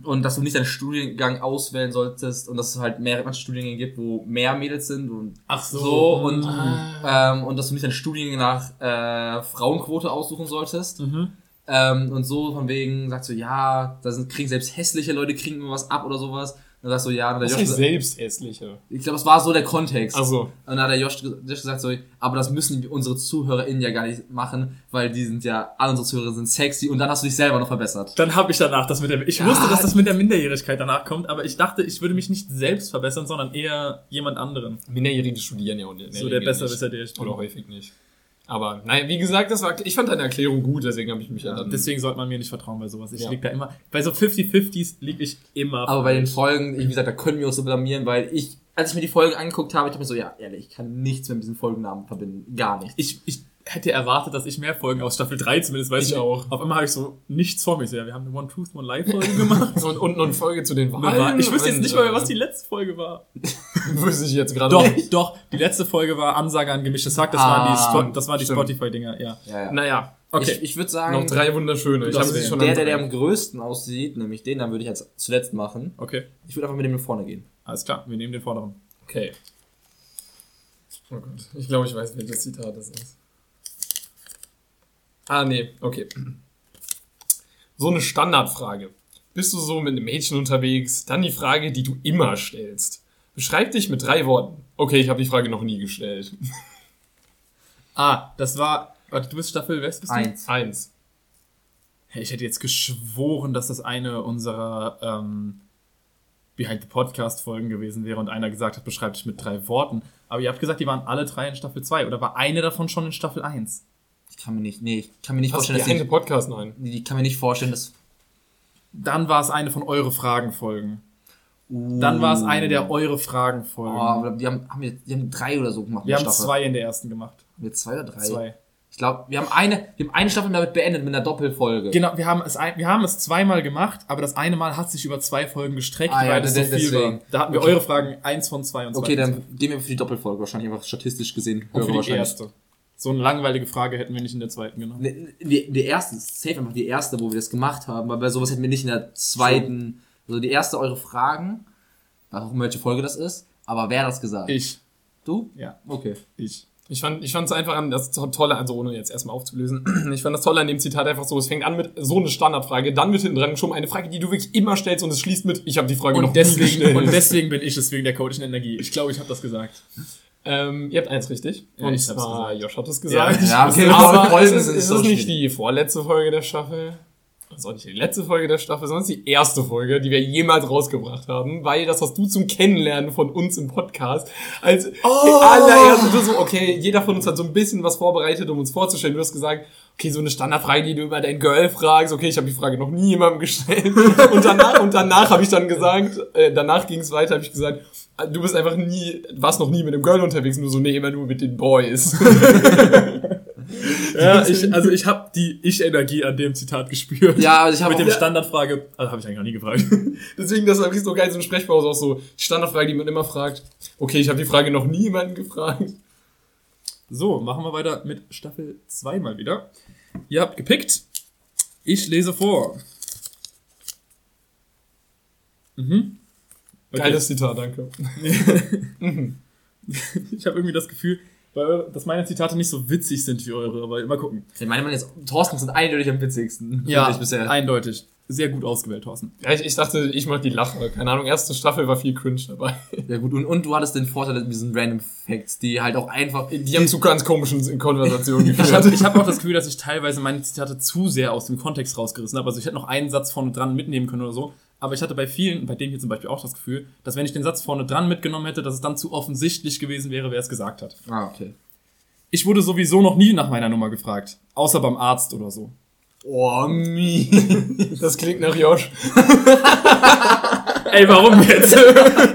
und dass du nicht deinen Studiengang auswählen solltest und dass es halt mehrere Studiengänge gibt, wo mehr Mädels sind und Ach so und Ah. ähm, und dass du nicht deinen Studiengang nach äh, Frauenquote aussuchen solltest. Mhm. Ähm, und so von wegen sagst du, ja, da sind, kriegen selbst hässliche Leute kriegen immer was ab oder sowas. Dann sagst du, ja, und der Josh, selbst hässlicher. ich glaube, das war so der Kontext. Also, Und dann hat der Josh, Josh gesagt so, aber das müssen unsere ZuhörerInnen ja gar nicht machen, weil die sind ja, alle unsere Zuhörer sind sexy und dann hast du dich selber noch verbessert. Dann habe ich danach das mit der. Ich Ja. wusste, dass das mit der Minderjährigkeit danach kommt, aber ich dachte, ich würde mich nicht selbst verbessern, sondern eher jemand anderen. Minderjährige studieren ja und So der Besserwisser, der ich bin. Oder häufig nicht. Aber, naja, wie gesagt, das war, ich fand deine Erklärung gut, deswegen habe ich mich ja, Ja, dann. deswegen sollte man mir nicht vertrauen bei sowas. Ich Ja. lieg da immer. Bei so 50-50s lieg ich immer. Aber bei den. Folgen, wie gesagt, da können wir uns so blamieren, weil ich, als ich mir die Folgen angeguckt habe, ich dachte mir so, ja, ehrlich, ich kann nichts mit diesen Folgennamen verbinden. Gar nichts. ich, ich hätte erwartet, dass ich mehr Folgen aus Staffel 3 zumindest weiß. Ich auch. Auf einmal habe ich so nichts vor mir. So, ja, wir haben eine One Truth, One Lie Folge gemacht. und, und noch eine Folge zu den Wahlen. ich wüsste jetzt nicht mal mehr, was die letzte Folge war. Wüsste ich jetzt gerade Doch, nicht. doch. Die letzte Folge war Ansage an gemischtes Hack. Das Ah, waren die, das waren die. Spotify-Dinger, ja. Ja, ja. Naja, Okay. Ich, ich würde sagen, noch drei wunderschöne. Ich habe sie schon der, der, der am größten aussieht, nämlich den, dann würde ich als zuletzt machen. Okay. Ich würde einfach mit dem nach vorne gehen. Alles klar, wir nehmen den vorderen. Okay. Oh Gott, ich glaube, ich weiß, welches Zitat das ist. Ah, nee, okay. So eine Standardfrage. Bist du so mit einem Mädchen unterwegs? Dann die Frage, die du immer stellst. Beschreib dich mit drei Worten. Okay, ich habe die Frage noch nie gestellt. Ah, das war. Warte, du bist Staffel, was bist du? Eins. Eins. Hey, ich hätte jetzt geschworen, dass das eine unserer ähm, Behind the Podcast Folgen gewesen wäre und einer gesagt hat, beschreibt dich mit drei Worten. Aber ihr habt gesagt, die waren alle drei in Staffel 2 oder war eine davon schon in Staffel 1? Ich kann mir nicht, nee, ich kann mir nicht Hast vorstellen, die dass die, Podcast? Nein. ich kann mir nicht vorstellen, dass Dann war es eine von eure Fragen Folgen. Dann war es eine der eure Fragen Oh, die haben, haben wir, die haben drei oder so gemacht. wir haben Staffel. zwei in der ersten gemacht. Haben wir zwei oder drei? Zwei. Ich glaube, wir haben eine, wir haben eine Staffel damit beendet mit einer Doppelfolge. Genau, wir haben es ein, wir haben es zweimal gemacht, aber das eine Mal hat sich über zwei Folgen gestreckt, Ah, ja, weil es so des- viel war. Da hatten wir eure Fragen eins von zwei und zwei Okay, dann gehen wir für die Doppelfolge wahrscheinlich einfach statistisch gesehen. Und höher für die wahrscheinlich. erste. So eine langweilige Frage hätten wir nicht in der zweiten genommen. Ne, Die, die erste, safe einfach die erste, wo wir das gemacht haben, weil bei sowas hätten wir nicht in der zweiten, also die erste eure Fragen, warum welche Folge das ist, aber wer hat das gesagt? Ich. Du? Ja, Okay. ich. Ich fand ich fand's einfach an, das Tolle, also ohne jetzt erstmal aufzulösen, ich fand das Tolle an dem Zitat einfach so, es fängt an mit so eine Standardfrage, dann wird hinten dran schon eine Frage, die du wirklich immer stellst und es schließt mit, ich habe die Frage noch Und nie deswegen, gestellt. und deswegen bin ich es wegen der coaching Energie. Ich glaube, ich habe das gesagt. ähm, ihr habt eins richtig. Ja, und zwar. Josh hat es gesagt. Ja, okay, Aber es ist, es so ist nicht die vorletzte Folge der Staffel. Das ist auch nicht die letzte Folge der Staffel, sondern es ist die erste Folge, die wir jemals rausgebracht haben, weil das hast du zum Kennenlernen von uns im Podcast als Oh! allererste, du so, okay, jeder von uns hat so ein bisschen was vorbereitet, um uns vorzustellen. Du hast gesagt, okay, so eine Standardfrage, die du über dein Girl fragst, okay, ich habe die Frage noch nie jemandem gestellt. Und danach, und danach habe ich dann gesagt, äh, danach ging es weiter, habe ich gesagt, du bist einfach nie, warst noch nie mit einem Girl unterwegs, nur so, nee, immer nur mit den Boys. Ja, ich, also ich habe die Ich-Energie an dem Zitat gespürt. Ja, also ich habe Mit auch, dem Standardfrage, also habe ich eigentlich noch nie gefragt. Deswegen, das ist so geil, so eine Sprechpause auch so, Standardfrage, die man immer fragt. Okay, ich habe die Frage noch nie jemanden gefragt. So, machen wir weiter mit Staffel 2 mal wieder. Ihr habt gepickt. Ich lese vor. Mhm. Okay. Geiles Zitat, danke. Ich habe irgendwie das Gefühl, eure- dass meine Zitate nicht so witzig sind wie eure, aber mal gucken. ich meine, man jetzt, Thorsten sind eindeutig am witzigsten. bisher. eindeutig. Sehr gut ausgewählt, Thorsten. Ja, ich, ich dachte, ich mach die Lache. Keine Ahnung, erste Staffel war viel Cringe dabei. Ja gut, und, und du hattest den Vorteil mit diesen Random Facts, die halt auch einfach, Die haben zu ganz komischen Konversationen Ich geführt. habe ich hab auch das Gefühl, dass ich teilweise meine Zitate zu sehr aus dem Kontext rausgerissen habe. Also ich hätte noch einen Satz vorne dran mitnehmen können oder so. Aber ich hatte bei vielen, bei dem hier zum Beispiel auch das Gefühl, dass wenn ich den Satz vorne dran mitgenommen hätte, dass es dann zu offensichtlich gewesen wäre, wer es gesagt hat. ah, okay. Ich wurde sowieso noch nie nach meiner Nummer gefragt. Außer beim Arzt oder so. Oh, mi. Das klingt nach Josh. Ey, warum jetzt?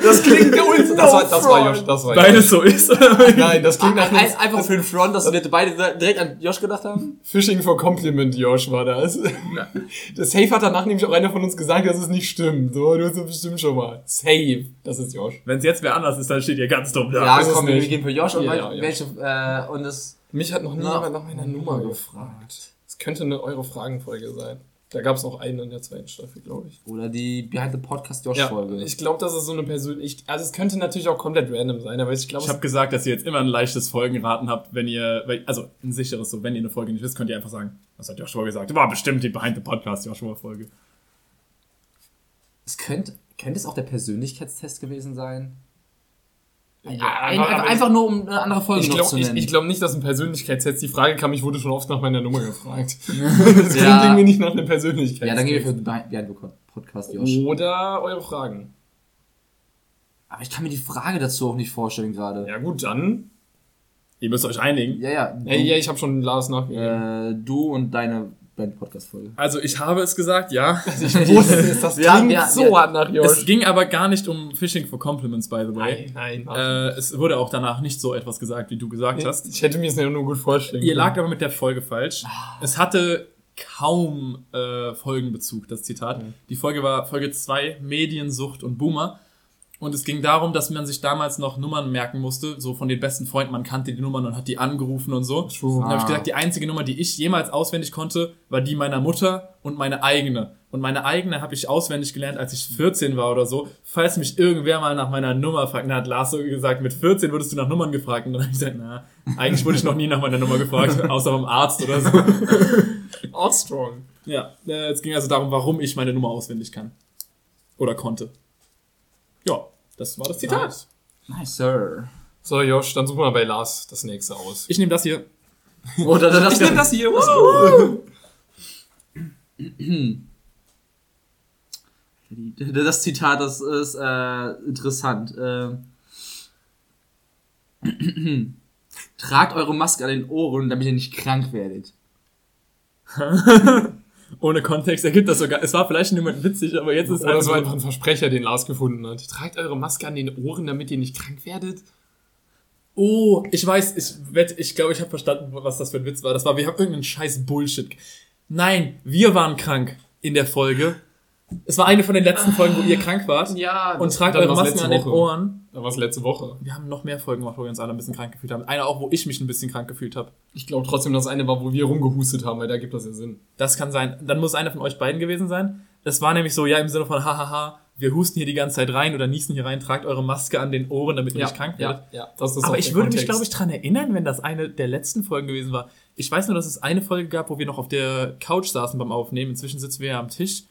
Das klingt der Ulz. Das war, das war Josh, das war Josh. Weil es so ist. Nein, das klingt nach Ein, einfach für den Front, dass wir beide direkt an Josh gedacht haben? Fishing for Compliment, Josh war das. Das Safe hat danach nämlich auch einer von uns gesagt, dass es nicht stimmt. So, du hast es bestimmt schon mal. Safe. Das ist Josh. Wenn es jetzt wer anders ist, dann steht ihr ganz dumm da. Ja, es komm, wir gehen für Josh und Ja, ja, ja. welche, äh, und das, Mich hat noch nie Na, jemand nach meiner Nummer gefragt. Das könnte eine Euro-Fragen-Folge sein. Da gab es noch einen in der zweiten Staffel, glaube ich. oder die Behind the Podcast Josh Ja, Folge. ich glaube, das ist so eine persönliche. Also es könnte natürlich auch komplett random sein, aber ich glaube, Ich habe gesagt, dass ihr jetzt immer ein leichtes Folgenraten habt, wenn ihr, also ein sicheres so, wenn ihr eine Folge nicht wisst, könnt ihr einfach sagen, das hat Joshua gesagt. War bestimmt die Behind the Podcast Joshua Folge. es könnte, könnte es auch der Persönlichkeitstest gewesen sein? Ja, einfach, einfach nur, um eine andere Folge ich noch glaube zu ich, nennen. ich glaub nicht, dass ein Persönlichkeitstest die Frage kam. Ich wurde schon oft nach meiner Nummer gefragt. das klingt Ja. irgendwie nicht nach einem Persönlichkeitstest. ja, dann gehen wir für Behind the Podcast Josh. Oder eure Fragen. Aber ich kann mir die Frage dazu auch nicht vorstellen gerade. Ja gut, dann. Ihr müsst euch einigen. Ja, ja. Du, Ja, ja ich habe schon Lars nachgegeben. äh, du und deine Band Podcast Folge. Also ich habe es gesagt, ja. ich wusste es, das Ja, klingt ja, so ja. hart nach Es Josh. ging aber gar nicht um Fishing for Compliments, by the way. Nein, nein. Äh, es wurde auch danach nicht so etwas gesagt, wie du gesagt hast. ich hätte mir es ja nur gut vorstellen Ihr können. lagt aber mit der Folge falsch. Es hatte kaum äh, Folgenbezug, das Zitat. Die Folge war Folge 2, Mediensucht und Boomer. Und es ging darum, dass man sich damals noch Nummern merken musste, so von den besten Freunden, man kannte die Nummern und hat die angerufen und so. True. Und dann habe ich gesagt, die einzige Nummer, die ich jemals auswendig konnte, war die meiner Mutter und meine eigene. Und meine eigene habe ich auswendig gelernt, als ich 14 war oder so. Falls mich irgendwer mal nach meiner Nummer fragt, dann hat Lars so gesagt, mit 14 wurdest du nach Nummern gefragt. Und dann habe ich gesagt, na, eigentlich wurde ich noch nie nach meiner Nummer gefragt, außer beim Arzt oder so. All strong. Ja, äh, es ging also darum, warum ich meine Nummer auswendig kann. Oder konnte. Ja, das war das Zitat. Nice. Nice, Sir. So, Josh, dann suchen wir bei Lars das nächste aus. Ich nehme das hier. Oder das, Ich nehme das hier. Wow. Das Zitat, das ist äh, interessant. Ähm, Tragt eure Maske an den Ohren, damit ihr nicht krank werdet. Ohne Kontext ergibt das sogar. Es war vielleicht Moment witzig, aber jetzt ist Oder so einfach einfach ein Versprecher, den Lars gefunden hat. Tragt eure Maske an den Ohren, damit ihr nicht krank werdet. Oh, ich weiß, ich wette, ich glaube, ich habe verstanden, was das für ein Witz war. Das war, wir haben irgendeinen scheiß Bullshit. Nein, wir waren krank in der Folge. Es war eine von den letzten Folgen, wo ihr krank wart. Ja. Und tragt eure Masken an den Woche. Ohren. Da war es letzte Woche. Wir haben noch mehr Folgen gemacht, wo wir uns alle ein bisschen krank gefühlt haben. Eine auch, wo ich mich ein bisschen krank gefühlt habe. Ich glaube trotzdem, dass eine war, wo wir rumgehustet haben, weil da gibt das ja Sinn. Das kann sein. Dann muss einer von euch beiden gewesen sein. Es war nämlich so, ja, im Sinne von, hahaha, wir husten hier die ganze Zeit rein oder niesen hier rein, tragt eure Maske an den Ohren, damit ihr nicht krank werdet. ja, ja. Das ist Aber ich würde mich, Kontext. glaube ich, dran erinnern, wenn das eine der letzten Folgen gewesen war. Ich weiß nur, dass es eine Folge gab, wo wir noch auf der Couch saßen beim Aufnehmen. Inzwischen sitzen wir ja am Tisch,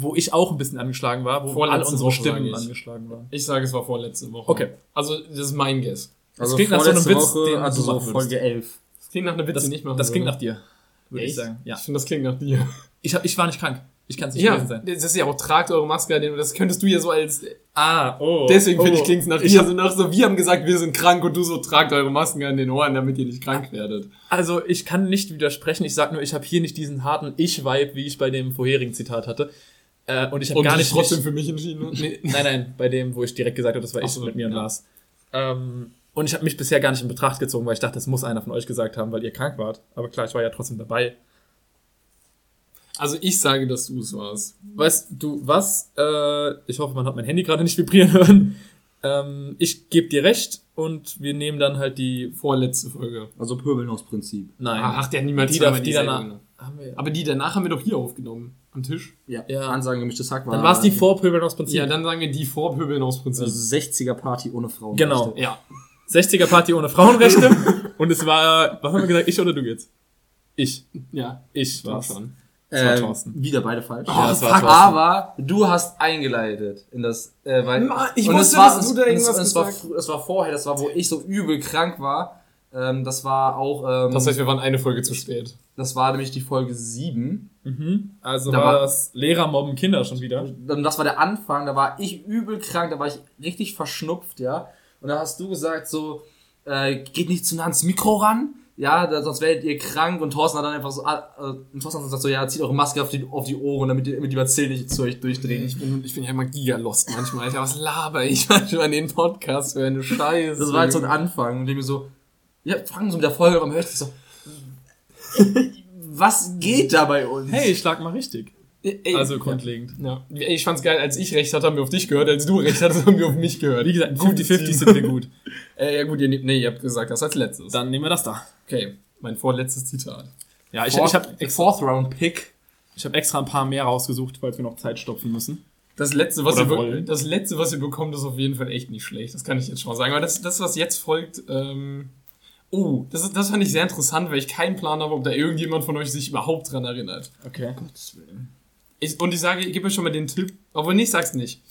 wo ich auch ein bisschen angeschlagen war, wo Vorletzte alle unsere Woche, Stimmen angeschlagen waren. Ich sage, es war vorletzte Woche. Okay. Also, das ist mein Guess. Das klingt nach so einem Witz, den also du so. Folge 11. Das klingt nach einer Witze, Das, die ich machen das klingt nach dir, würde ich sagen. Ja. Ich finde, das klingt nach dir. Ich, hab, ich war nicht krank. Ich kann es nicht Ja, gewesen sein. das ist ja auch, tragt eure Maske an den, das könntest du ja so als, Ah, oh. deswegen finde oh. ich, klingt's nach Ich dir. Also nach so, wir haben gesagt, wir sind krank und du so, tragt eure Masken an den Ohren, damit ihr nicht krank werdet. Also ich kann nicht widersprechen. Ich sag nur, ich habe hier nicht diesen harten Ich-Vibe, wie ich bei dem vorherigen Zitat hatte. Äh, und ich habe Und gar nicht trotzdem mich- für mich entschieden. Nee. Nein, nein, bei dem, wo ich direkt gesagt habe, das war Ach ich so, mit mir und ja. Lars. Ähm, und ich habe mich bisher gar nicht in Betracht gezogen, weil ich dachte, das muss einer von euch gesagt haben, weil ihr krank wart. Aber klar, ich war ja trotzdem dabei. Also ich sage, dass du es warst. Weißt du was? Äh, ich hoffe, man hat mein Handy gerade nicht vibrieren hören. Ähm, ich gebe dir recht und wir nehmen dann halt die. Vorletzte Folge. Also Pöbeln aus Prinzip. Nein. Ach, der niemals die, da, zweimal die dieselbe danach. Haben wir, Aber die danach haben wir doch hier aufgenommen. Am Tisch. Ja. Ja. Ansagen gemischtes Hack war. dann war es die Vorpöbeln aus Prinzip. Ja, dann sagen wir die Vorpöbeln aus Prinzip. also 60er Party ohne Frauen. Genau. ja. 60er Party ohne Frauenrechte. und es war, was haben wir gesagt, ich oder du jetzt? Ich. Ja. Ich War war's. schon. Das war Ähm, Thorsten. wieder beide falsch. Ja, das war Thorsten. aber du hast eingeleitet in das, äh, weil Ma, ich und wusste, es war, dass du da irgendwas es, und es war, es war vorher, das war, wo ich so übel krank war. Ähm, das war auch, ähm, Das heißt, wir waren eine Folge zu spät. Das war nämlich die Folge 7. Mhm. Also Da war war- das Lehrer mobben Kinder schon wieder. Und das war der Anfang, da war ich übel krank, da war ich richtig verschnupft, ja. Und da hast du gesagt so, äh, geht nicht zu nah ans Mikro ran, ja, da, sonst werdet ihr krank. Und Thorsten hat dann einfach so, ah, äh, und Thorsten hat gesagt so, ja, zieht eure Maske auf die, auf die Ohren, damit die, damit die Bazillen nicht zu euch durchdrehen. Ich bin, ich bin ja immer gigalost manchmal. Alter, was laber ich manchmal in den Podcast für eine Scheiße. Das war halt so ein Anfang. Und ich mir so, ja, fangen so mit der Folge an, hörst du so, was geht da bei uns? Hey, ich schlag mal richtig. Ey, Also grundlegend. ja. Ey, Ich fand's geil, als ich recht hatte, haben wir auf dich gehört, als du recht hattest, haben wir auf mich gehört. Wie gesagt, Gutes 50-50 Team. sind wir gut. Äh, ja gut, ihr, nehmt- nee, ihr habt gesagt, das als letztes. Dann nehmen wir das da. Okay, mein vorletztes Zitat. Ja, ich, Fourth, ich habe extra, Fourth Round Pick. ich hab extra ein paar mehr rausgesucht, weil wir noch Zeit stopfen müssen. Das letzte, was Oder ihr, das letzte, was ihr bekommt, ist auf jeden Fall echt nicht schlecht. Das kann ich jetzt schon mal sagen. Aber das, das was jetzt folgt, ähm, oh, das, ist, das fand ich sehr interessant, weil ich keinen Plan habe, ob da irgendjemand von euch sich überhaupt dran erinnert. Okay. Ich, und ich sage, ich gebe euch schon mal den Tipp, obwohl nicht, sag's nicht.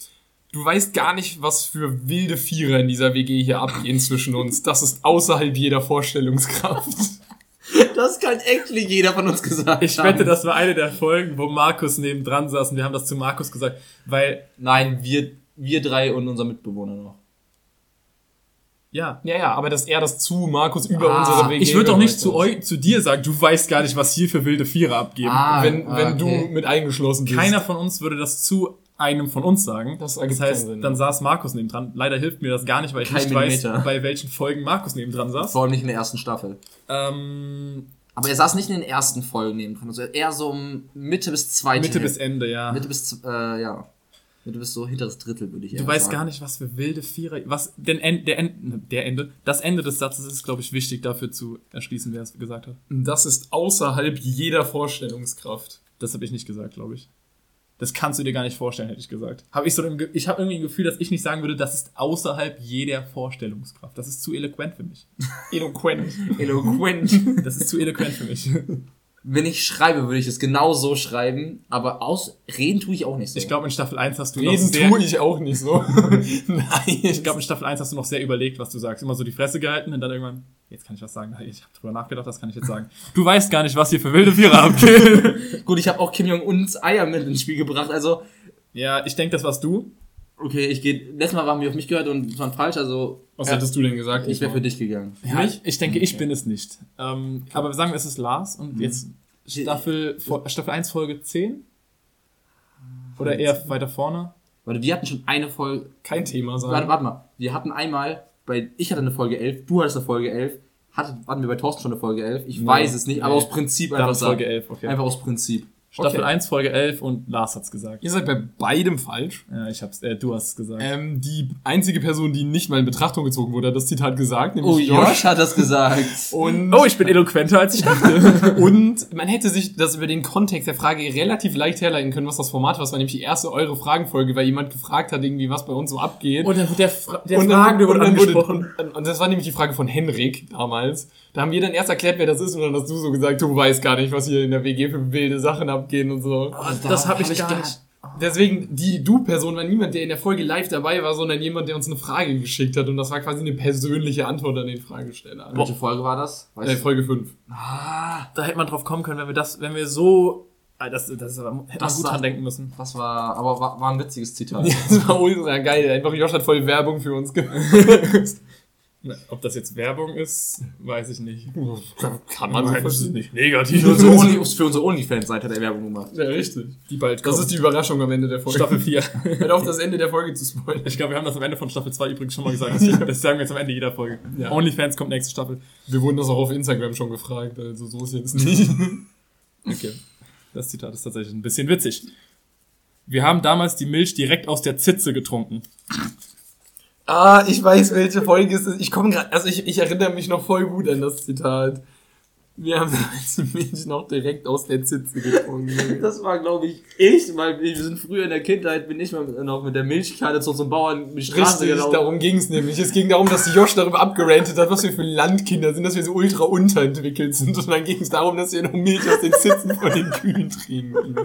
Du weißt gar nicht, was für wilde Vierer in dieser WG hier abgehen zwischen uns. Das ist außerhalb jeder Vorstellungskraft. Das kann actually jeder von uns gesagt Ich wette, das war eine der Folgen, wo Markus nebendran saß und wir haben das zu Markus gesagt, weil, Nein, wir, wir drei und unser Mitbewohner noch. Ja. Ja, ja, aber dass er das zu Markus über Ah, unsere WG Ich würde doch nicht zu euch, zu dir sagen, du weißt gar nicht, was hier für wilde Vierer abgeben. Ah, Wenn, wenn okay. du mit eingeschlossen bist. Keiner von uns würde das zu einem von uns sagen. Das Das, heißt, dann saß Markus nebendran. Leider hilft mir das gar nicht, weil ich Kein nicht weiß, Millimeter. bei welchen Folgen Markus nebendran saß. Vor allem nicht in der ersten Staffel. Ähm, Aber er saß nicht in den ersten Folgen neben dran. Also eher so um Mitte bis zweite Mitte bis Hälfte. Ende, ja. Mitte bis, äh, ja. Mitte bis so hinteres Drittel, würde ich Du eher weißt sagen. gar nicht, was für wilde Vierer. Was denn End, der, End, der Ende. Das Ende des Satzes ist, glaube ich, wichtig dafür zu erschließen, wer es gesagt hat. Das ist außerhalb jeder Vorstellungskraft. Das habe ich nicht gesagt, glaube ich. Das kannst du dir gar nicht vorstellen, hätte ich gesagt. Hab ich so ich habe irgendwie ein Gefühl, dass ich nicht sagen würde, das ist außerhalb jeder Vorstellungskraft. Das ist zu eloquent für mich. Eloquent. Eloquent. Das ist zu eloquent für mich. Wenn ich schreibe, würde ich es genau so schreiben, aber aus reden tue ich auch nicht so. Ich glaube, in Staffel 1 hast du noch Reden sehr, tue ich auch nicht so. Nein. ich glaube, in Staffel 1 hast du noch sehr überlegt, was du sagst. Immer so die Fresse gehalten und dann irgendwann. Jetzt kann ich was sagen. Ich habe drüber nachgedacht, das kann ich jetzt sagen. Du weißt gar nicht, was hier für wilde Vierer abgeht. Gut, ich habe auch Kim Jong-uns Eier mit ins Spiel gebracht, also ja, ich denke, das warst du. Okay, ich gehe. Letztes Mal haben wir auf mich gehört und es war falsch, also Was Ja. hättest du denn gesagt? ich wäre für dich gegangen. Ja, ich, ich denke, ich bin es nicht. Ähm, aber sagen wir, es ist Lars und jetzt Staffel, Staffel 1, Folge 10? Oder eher weiter vorne? Warte, wir hatten schon eine Folge. Kein Thema sein. Warte, warte mal. Wir hatten einmal bei. Ich hatte eine Folge 11, du hattest eine Folge 11. Hatte, hatten wir bei Thorsten schon eine Folge 11? Ich weiß es nicht, aber Nee. aus Prinzip einfach Folge sagen. 11, okay. Einfach aus Prinzip. Staffel Okay. 1, Folge 11 und Lars hat's gesagt. Ihr seid bei beidem falsch. Ja, ich hab's, äh, du hast es gesagt. Ähm, die einzige Person, die nicht mal in Betrachtung gezogen wurde, hat das Zitat gesagt, nämlich Oh, Josh. Josh hat das gesagt. Und, oh, ich bin eloquenter, als ich dachte. und man hätte sich das über den Kontext der Frage relativ leicht herleiten können, was das Format war. Das war nämlich die erste Eure Fragenfolge, weil jemand gefragt hat, irgendwie, was bei uns so abgeht. Und dann wurde der, Fra der und dann, und, wurde dann wurde, angesprochen. und, und das war nämlich die Frage von Henrik damals. Da haben wir dann erst erklärt, wer das ist, und dann hast du so gesagt, du weißt gar nicht, was hier in der WG für wilde Sachen abgehen und so. das hab ich hab gar gar- nicht. Deswegen, die Du-Person war niemand, der in der Folge live dabei war, sondern jemand, der uns eine Frage geschickt hat. Und das war quasi eine persönliche Antwort an den Fragesteller. Welche Folge war das? Weißt Äh? Folge 5. Ah, Da hätte man drauf kommen können, wenn wir das, wenn wir so, Ah, das, das, das hätte man Das gut sagt- dran denken müssen. das war, aber war, war ein witziges Zitat. Das war ultra geil. Einfach Josh hat voll Werbung für uns gemacht. Ob das jetzt Werbung ist, weiß ich nicht. Kann man so das ist nicht negativ. Für unsere, Only, für unsere Onlyfans-Seite hat er Werbung gemacht. Ja, richtig. Die bald Das kommt. ist die Überraschung am Ende der Folge. Staffel 4. Hört auf, das Ende der Folge zu spoilern. Ich glaube, wir haben das am Ende von Staffel 2 übrigens schon mal gesagt. Das, das sagen wir jetzt am Ende jeder Folge. Ja. OnlyFans kommt nächste Staffel. Wir wurden das auch auf Instagram schon gefragt, also so ist jetzt nicht. Okay. Das Zitat ist tatsächlich ein bisschen witzig. Wir haben damals die Milch direkt aus der Zitze getrunken. Ah, ich weiß, welche Folge es ist. Ich komme gerade, also ich, ich erinnere mich noch voll gut an das Zitat. Wir haben die Milch noch direkt aus der Zitze getrunken. Das war, glaube ich, ich, weil wir sind früher in der Kindheit, bin ich mal noch mit der Milchkarte zu unserem Bauern mit die Straße Richtig, darum ging es nämlich. Es ging darum, dass Josh darüber abgerantet hat, was wir für Landkinder sind, dass wir so ultra unterentwickelt sind. Und dann ging es darum, dass wir noch Milch aus den Zitzen von den Kühen trinken.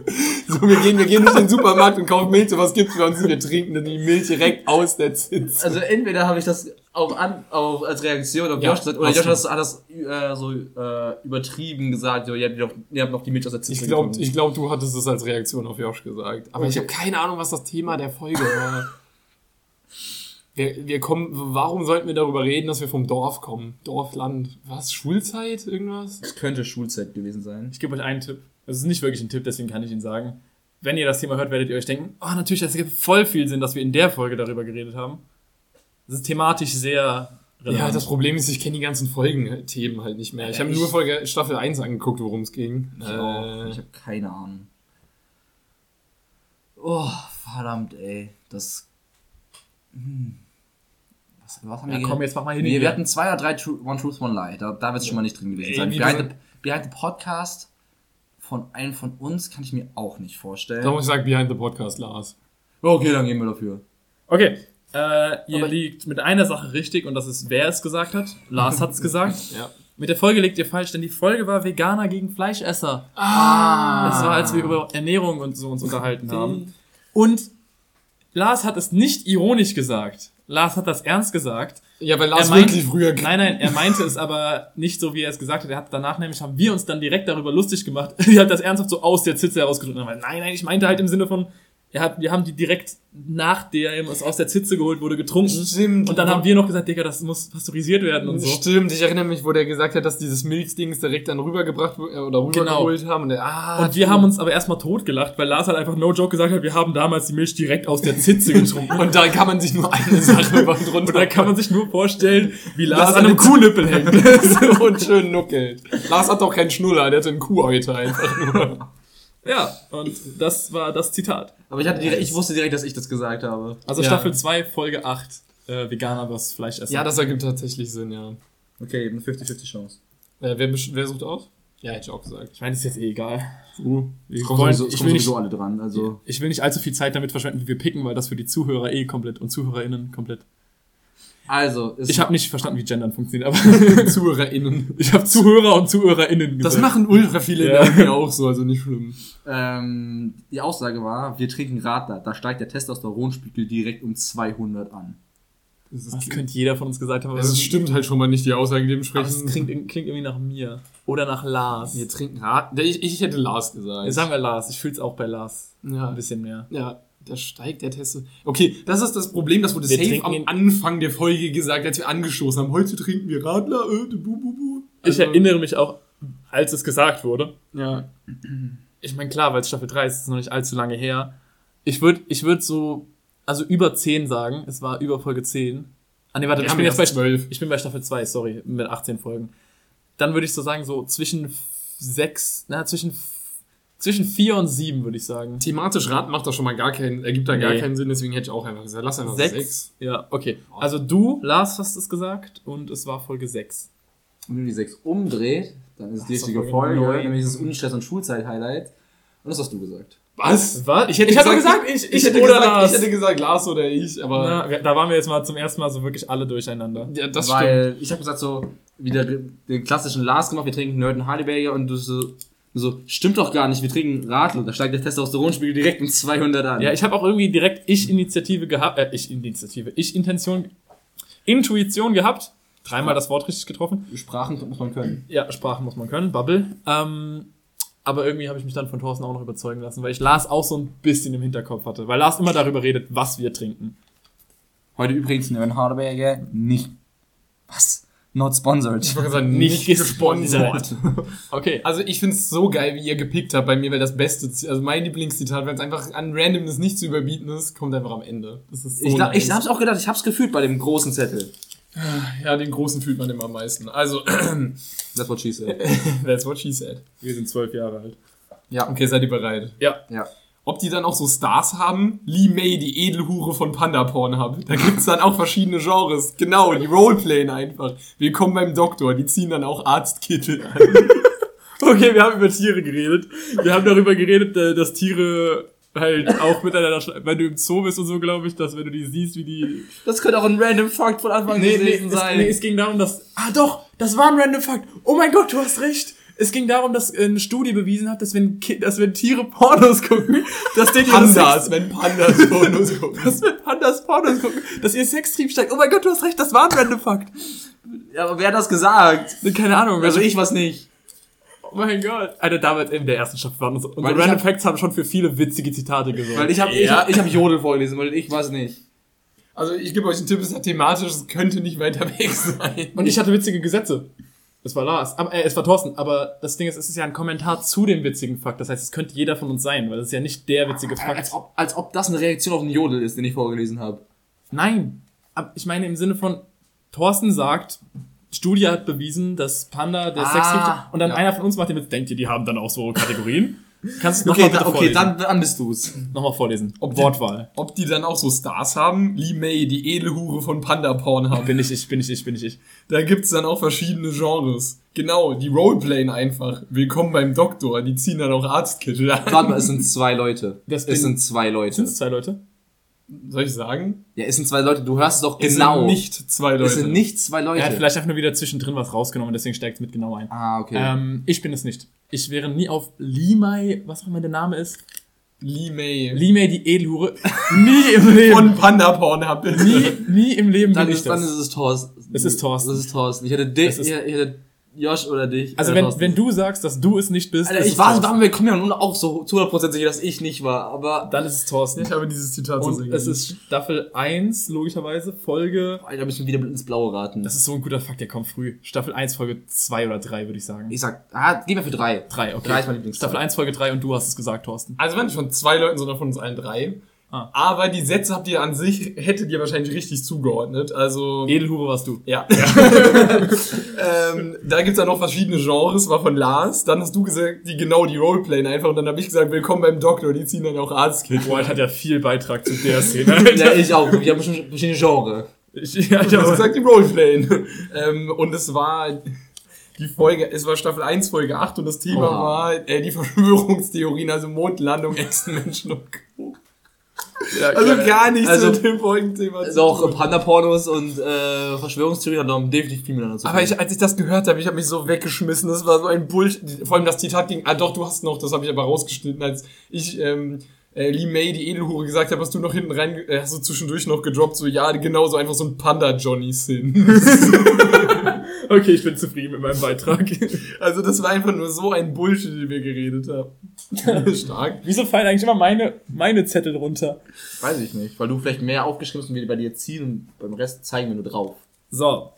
So, wir gehen, wir gehen durch den Supermarkt und kaufen Milch, so was gibt's für uns? Wir trinken dann die Milch direkt aus der Zitze. Also entweder habe ich das auch an, auch als Reaktion auf Ja, Josh gesagt, oder hast Josh du. hat das, hat das äh, so äh, übertrieben gesagt, so, ihr habt, noch, ihr habt noch die Milch aus der Zitze Ich glaube, glaub, du hattest es als Reaktion auf Josh gesagt. Aber ich habe keine Ahnung, was das Thema der Folge war. Wir, wir kommen, warum sollten wir darüber reden, dass wir vom Dorf kommen? Dorf, Land, was? Schulzeit? Irgendwas? Das könnte Schulzeit gewesen sein. Ich gebe euch einen Tipp. Es ist nicht wirklich ein Tipp, deswegen kann ich ihn sagen. Wenn ihr das Thema hört, werdet ihr euch denken, oh, natürlich, das gibt voll viel Sinn, dass wir in der Folge darüber geredet haben. Das ist thematisch sehr Ja, das Problem ist, ich kenne die ganzen Folgen-Themen halt nicht mehr. Ich Ja, habe nur Folge Staffel 1 angeguckt, worum es ging. Ich auch. Äh, Ich habe keine Ahnung. Oh, verdammt, ey. Das. Hm. Was, was haben Ja, wir komm, jetzt mach mal hin. Nee, wir hatten zwei oder drei Tru One Truth, One Lie. Da, da wird es schon mal nicht drin gewesen Ey, sein. wie Behind the, Behind the Podcast von einem von uns kann ich mir auch nicht vorstellen. da muss ich sagen, Behind the Podcast, Lars. Okay, dann gehen wir dafür. Okay. Äh, ihr Aber- liegt mit einer Sache richtig und das ist, wer es gesagt hat. Lars hat es gesagt. Ja. Mit der Folge liegt ihr falsch, denn die Folge war Veganer gegen Fleischesser. Ah! Das war, als wir über Ernährung und so uns unterhalten haben. Und Lars hat es nicht ironisch gesagt. Lars hat das ernst gesagt. Ja, weil Lars Er meint- wirklich früher... Nein, nein, er meinte es aber nicht so, wie er es gesagt hat. Er hat danach nämlich, haben wir uns dann direkt darüber lustig gemacht. Er hat das ernsthaft so aus der Zitze herausgedrückt. Er meinte, Nein, nein, ich meinte halt im Sinne von, hat, wir haben die direkt nach der es aus der Zitze geholt wurde getrunken. Stimmt. Und dann haben wir noch gesagt, Digga, das muss pasteurisiert werden und so. Stimmt, ich erinnere mich, wo der gesagt hat, dass dieses Milchdings direkt dann rübergebracht äh, oder rübergeholt haben. Und, der, ah, Und wir haben uns aber erstmal totgelacht, weil Lars halt einfach no joke gesagt hat, wir haben damals die Milch direkt aus der Zitze getrunken. und da kann man sich nur eine Sache über und da kann man sich nur vorstellen, wie Lars, Lars an einem Kuhnippel hängt. und schön nuckelt. Lars hat doch keinen Schnuller, der hat einen Kuhäuter einfach nur. Ja, und das war das Zitat. Aber ich, hatte direkt, ich wusste direkt, dass ich das gesagt habe. Also Ja. Staffel 2, Folge 8, äh, Veganer vs. Fleischesser. Ja, das ergibt tatsächlich Sinn, ja. Okay, eben eine 50-50 Chance. Äh, wer, wer sucht aus? Ja, hätte ich auch gesagt. ich meine, das ist jetzt eh egal. Uh, Wir Kommen wollen, sowieso, ich, will nicht, sowieso alle dran. Also, ich will nicht allzu viel Zeit damit verschwenden, wie wir picken, weil das für die Zuhörer eh komplett und ZuhörerInnen komplett. Also es Ich habe nicht verstanden, wie Gendern funktioniert, aber ZuhörerInnen. ich habe Zuhörer und ZuhörerInnen Das gesagt. machen ultra viele Ja. in der auch so, also nicht schlimm. ähm, die Aussage war, wir trinken Radler. Da steigt der Testosteronspiegel direkt um 200 an. Das, Das ist, könnte jeder von uns gesagt haben. das stimmt halt schon mal nicht, die Aussage aber es dementsprechend. klingt, klingt irgendwie nach mir. Oder nach Lars. Wir trinken hart. Ich, ich hätte Lars gesagt. Jetzt sagen wir Lars. Ich fühle es auch bei Lars. ja, Ein bisschen mehr. ja, da steigt der Test. Okay, das ist das Problem, das wurde Wir safe am Anfang der Folge gesagt, als wir angestoßen haben. Heute trinken wir Radler, äh, bu, bu, bu. Ich Also, erinnere mich auch, als es gesagt wurde. Ja. Ich meine, klar, weil es Staffel 3 ist, ist es noch nicht allzu lange her. Ich würde ich würd so, also über 10 sagen. Es war über Folge 10. Ah, nee, warte, Wir ich bin jetzt bei, erst 12. ich bin bei Staffel 2, sorry, mit 18 Folgen. Dann würde ich so sagen, so zwischen 6, na, zwischen, zwischen 4 und 7, würde ich sagen. Thematisch Rad macht das schon mal gar keinen, ergibt da gar Nee. keinen Sinn, deswegen hätte ich auch einfach gesagt, lass einfach 6? sechs. Ja, okay. Also du, Lars, hast es gesagt und es war Folge 6. Und wenn du die 6 umdreht, dann ist es die richtige doch Folge, neun. nämlich das Unistress- und Schulzeit-Highlight. Und das hast du gesagt. Was? Was? Ich hätte Ich doch gesagt, gesagt, ich- ich, ich hätte oder gesagt, Lars. ich hätte gesagt Lars oder ich, aber Na, da waren wir jetzt mal zum ersten Mal so wirklich alle durcheinander. ja, das stimmt. Weil ich habe gesagt, so, wieder den klassischen Lars gemacht, wir trinken Nerd und Hardyberger und du so, du so, stimmt doch gar nicht, wir trinken Radler. Da steigt der Testosteronspiegel direkt um 200 an. Ja, ich habe auch irgendwie direkt Ich-Initiative gehabt, äh, Ich-Initiative, Ich-Intention, Intuition gehabt. Dreimal das Wort richtig getroffen. Sprachen muss man können. Ja, Sprachen muss man können, Bubble. Ähm, aber irgendwie habe ich mich dann von Thorsten auch noch überzeugen lassen, weil ich Lars auch so ein bisschen im Hinterkopf hatte. Weil Lars immer darüber redet, was wir trinken. Heute übrigens Nerd Hardyberger nicht. Was? Not sponsored. Ich wollte sagen, Nicht nicht gesponsert. Okay. Also ich find's so geil, wie ihr gepickt habt bei mir, weil das beste, Z- also mein Lieblingszitat, wenn es einfach an Randomness nicht zu überbieten ist, kommt einfach am Ende. Das ist so Ich, glaub, ich nice. hab's auch gedacht, ich hab's gefühlt bei dem großen Zettel. Ja, den großen fühlt man immer am meisten. Also, That's what she said. that's what she said. Wir sind zwölf Jahre alt. Ja. Okay, seid ihr bereit? Ja. Ja. Ob die dann auch so Stars haben? Lee May, die Edelhure von Panda Pornhub. Da gibt's dann auch verschiedene Genres. Genau, die Roleplayen einfach. Willkommen beim Doktor, die ziehen dann auch Arztkittel an. Okay, wir haben über Tiere geredet. Wir haben darüber geredet, äh, dass Tiere halt auch miteinander, wenn du im Zoo bist und so, glaube ich, dass wenn du die siehst, wie die... Das könnte auch ein random Fact von Anfang Nee, nee, gewesen es, sein. nee, es ging darum, dass... Ah doch, das war ein random Fact. Oh mein Gott, du hast recht. Es ging darum, dass eine Studie bewiesen hat, dass wenn, Ki dass wenn Tiere Pornos gucken, dass denen Pandas, Sex- wenn Pandas Pornos gucken. dass wenn Pandas Pornos gucken, dass ihr Sextrieb steigt. Oh mein Gott, du hast recht, das war ein random Fact. ja, aber wer hat das gesagt? Keine Ahnung. Also ich was nicht. Oh mein Gott. Alter, damals in der ersten Staffel waren unsere, unsere Weil ich Random hab- Facts haben schon für viele witzige Zitate gesorgt. Weil ich habe ich Ja. hab, ich hab Jodel vorgelesen, weil ich was nicht. Also ich gebe euch einen Tipp, es ist thematisch, es könnte nicht weiter weg sein. Und ich hatte witzige Gesetze. Es war Lars, aber, äh, es war Thorsten, aber das Ding ist, es ist ja ein Kommentar zu dem witzigen Fakt. Das heißt, es könnte jeder von uns sein, weil es ist ja nicht der witzige Fakt. Als ob, als ob das eine Reaktion auf den Jodel ist, den ich vorgelesen habe. Nein. Aber ich meine im Sinne von, Thorsten sagt, Studie hat bewiesen, dass Panda der Ah, Sex gibt. Und dann ja. einer von uns macht den Witz, denkt ihr, die haben dann auch so Kategorien? Kannst du Okay, nochmal da, okay vorlesen? dann, dann bist du's. Nochmal vorlesen. Ob die- Wortwahl. Ob die dann auch so Stars haben? Lee May, die Edelhure von Panda Pornhub. Bin ich ich, bin ich ich, bin ich ich. Da gibt's dann auch verschiedene Genres. Genau, die Roleplayen einfach. Willkommen beim Doktor, die ziehen dann auch Arztkittel an. Warte mal, es sind zwei Leute. Das es sind zwei Leute. Sind es zwei Leute? Soll ich sagen? Ja, es sind zwei Leute. Du hörst es doch Es genau. sind nicht zwei Leute. es sind nicht zwei Leute. Er hat vielleicht einfach nur wieder zwischendrin was rausgenommen, deswegen steigt es mit genau ein. ah, okay. Ähm, ich bin es nicht. Ich wäre nie auf Limai, was auch immer der Name ist. Lee May. Limai die Edelhure. nie im Leben. Von Panda Pornhub. nie, nie im Leben dann, bin ich ist, dann das. ist es Thorsten. Es ist Thorsten. Das ist Thorsten. Ich hätte dich, Es ist- ich hätte Josh oder dich. Also äh, wenn, wenn du sagst, dass du es nicht bist, Alter, ist ich war, Thorsten. war mir, komm ja nun auch so zu 100% sicher, dass ich nicht war, aber. dann ist es Thorsten. Ich habe dieses Zitat so Und singen. es ist Staffel 1, logischerweise, Folge... Alter, müssen wir wieder ins Blaue raten. Das ist so ein guter Fakt, der kommt früh. Staffel 1, Folge 2 oder 3, würde ich sagen. ich sag, ah, geh mal für drei. 3, okay. Drei ist mein Lieblingszahl. Staffel 1, Folge 3 und du hast es gesagt, Thorsten. Also waren nicht von zwei Leuten, sondern von uns allen drei. Ah. Aber die Sätze habt ihr an sich, hättet ihr wahrscheinlich richtig zugeordnet. Also. Edelhure warst du. Ja. ähm, da gibt's dann noch verschiedene Genres, war von Lars. Dann hast du gesagt, die genau die Roleplayen einfach. Und dann habe ich gesagt, willkommen beim Doktor, die ziehen dann auch Arztkit. Boah, hat ja viel Beitrag zu der Szene. Ja, ich auch. Wir haben bestimmt verschiedene Genre. Ich, ja, ich Ich habe hab, gesagt, die Roleplayen. ähm, und es war die Folge, es war Staffel 1, Folge 8 und das Thema Oha. war äh, die Verschwörungstheorien, also Mondlandung, Echsenmenschen und Co. ja, Also gar nichts Also- mit dem Folgenthema zu Doch, tun. Panda-Pornos und äh, Verschwörungstheorien haben definitiv viel miteinander zu tun. Aber ich, als ich das gehört habe, ich habe mich so weggeschmissen. Das war so ein Bullshit. Vor allem das Zitat ging, ah doch, du hast noch, das habe ich aber rausgeschnitten, als ich ähm, äh, Lee May, die Edelhure, gesagt hat, hast du noch hinten rein, äh, hast du zwischendurch noch gedroppt, so, ja, genau, so einfach so ein Panda-Johnny-Sin. Okay, ich bin zufrieden mit meinem Beitrag. also das war einfach nur so ein Bullshit, den wir geredet haben. Stark. Wieso fallen eigentlich immer meine, meine Zettel runter? Weiß ich nicht, weil du vielleicht mehr aufgeschrieben hast und wir bei dir ziehen und beim Rest zeigen wir nur drauf. So,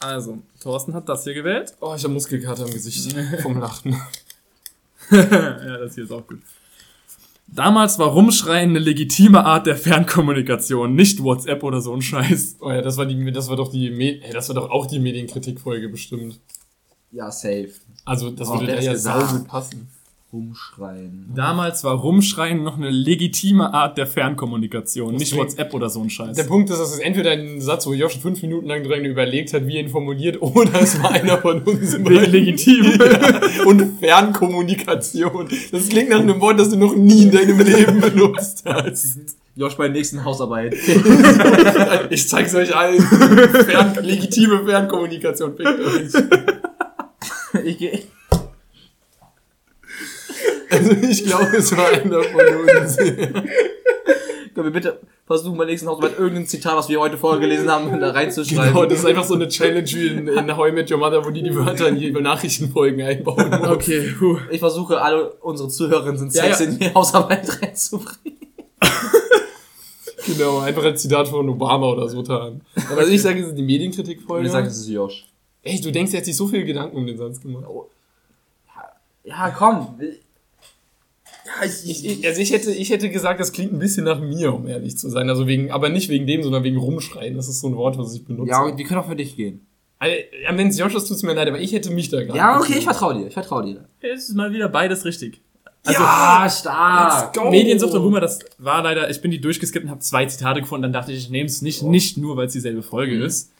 also, Thorsten hat das hier gewählt. Oh, ich habe Muskelkater im Gesicht vom Lachen. ja, das hier ist auch gut. Damals war Rumschreien eine legitime Art der Fernkommunikation, nicht WhatsApp oder so ein Scheiß. Oh ja, das war die, das war doch die, Me hey, das war doch auch die Medienkritikfolge bestimmt. Ja, safe. Also das Oh, würde der da ist ja saugut passen. Rumschreien. Damals war Rumschreien noch eine legitime Art der Fernkommunikation, nicht klingt- WhatsApp oder so ein Scheiß. Der Punkt ist, dass es entweder ein Satz, wo Josh fünf Minuten lang dran überlegt hat, wie er ihn formuliert, oder es war einer von uns legitim. und Fernkommunikation. Das klingt nach einem Wort, das du noch nie in deinem Leben benutzt hast. Josh bei der nächsten Hausarbeit. Ich zeig's euch allen. Fern, legitime Fernkommunikation. Fickt euch. ich geh. Also ich glaube, es war einer von uns. Können wir bitte versuchen, bei der nächsten Hausarbeit irgendein Zitat, was wir heute vorgelesen haben, da reinzuschreiben? Genau, das ist einfach so eine Challenge wie in, in How I Met Your Mother, wo die die Wörter in die Nachrichtenfolgen einbauen muss. Okay, puh. Ich versuche, alle unsere Zuhörerinnen sind Ja, ja. in die Hausarbeit reinzubringen. Genau, einfach ein Zitat von Obama oder so tarn. Aber also ich sage, es ist die Medienkritikfolge. ich sage, es ist Josh. Ey, du denkst, er hat sich so viel Gedanken um den Satz gemacht. Ja, komm. Ich, Ich, also ich hätte, ich hätte gesagt, das klingt ein bisschen nach mir, um ehrlich zu sein. Also wegen, aber nicht wegen dem, sondern wegen Rumschreien. Das ist so ein Wort, was ich benutze. ja, wir können auch für dich gehen. Also, ja, wenn es Josh ist, tut's mir leid, aber ich hätte mich da gar Ja, okay, ich vertraue dir. Ich vertraue dir. Es ist mal wieder beides richtig. Also, ja, stark. Mediensucht und Humor, das war leider, ich bin die durchgeskippt und habe zwei Zitate gefunden, dann dachte ich, ich nehme es nicht, nicht nur, weil es dieselbe Folge ist.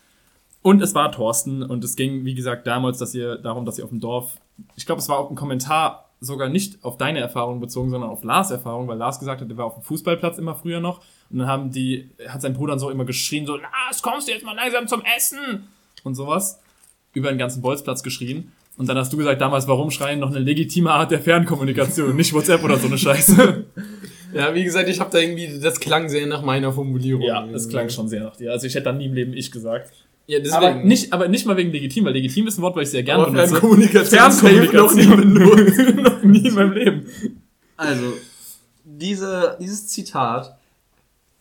Und es war Thorsten und es ging, wie gesagt, damals, dass ihr darum, dass ihr auf dem Dorf, ich glaube, es war auch ein Kommentar sogar nicht auf deine Erfahrung bezogen, sondern auf Lars Erfahrung, weil Lars gesagt hat, er war auf dem Fußballplatz immer früher noch und dann haben die, hat sein Bruder dann so immer geschrien, so, Lars, kommst du jetzt mal langsam zum Essen? Und sowas. Über den ganzen Bolzplatz geschrien. Und dann hast du gesagt, damals war Rumschreien noch eine legitime Art der Fernkommunikation, nicht WhatsApp oder so eine Scheiße. Ja, wie gesagt, ich habe da irgendwie, das klang sehr nach meiner Formulierung. Ja, das klang schon sehr nach dir. Also ich hätte dann nie im Leben ich gesagt. Ja, deswegen. Aber nicht, aber nicht mal wegen legitim, weil legitim ist ein Wort, weil ich sehr gerne Aber benutze. Fernkommunikation noch nie Fernkommunikation. noch nie in meinem Leben. Also, diese, dieses Zitat,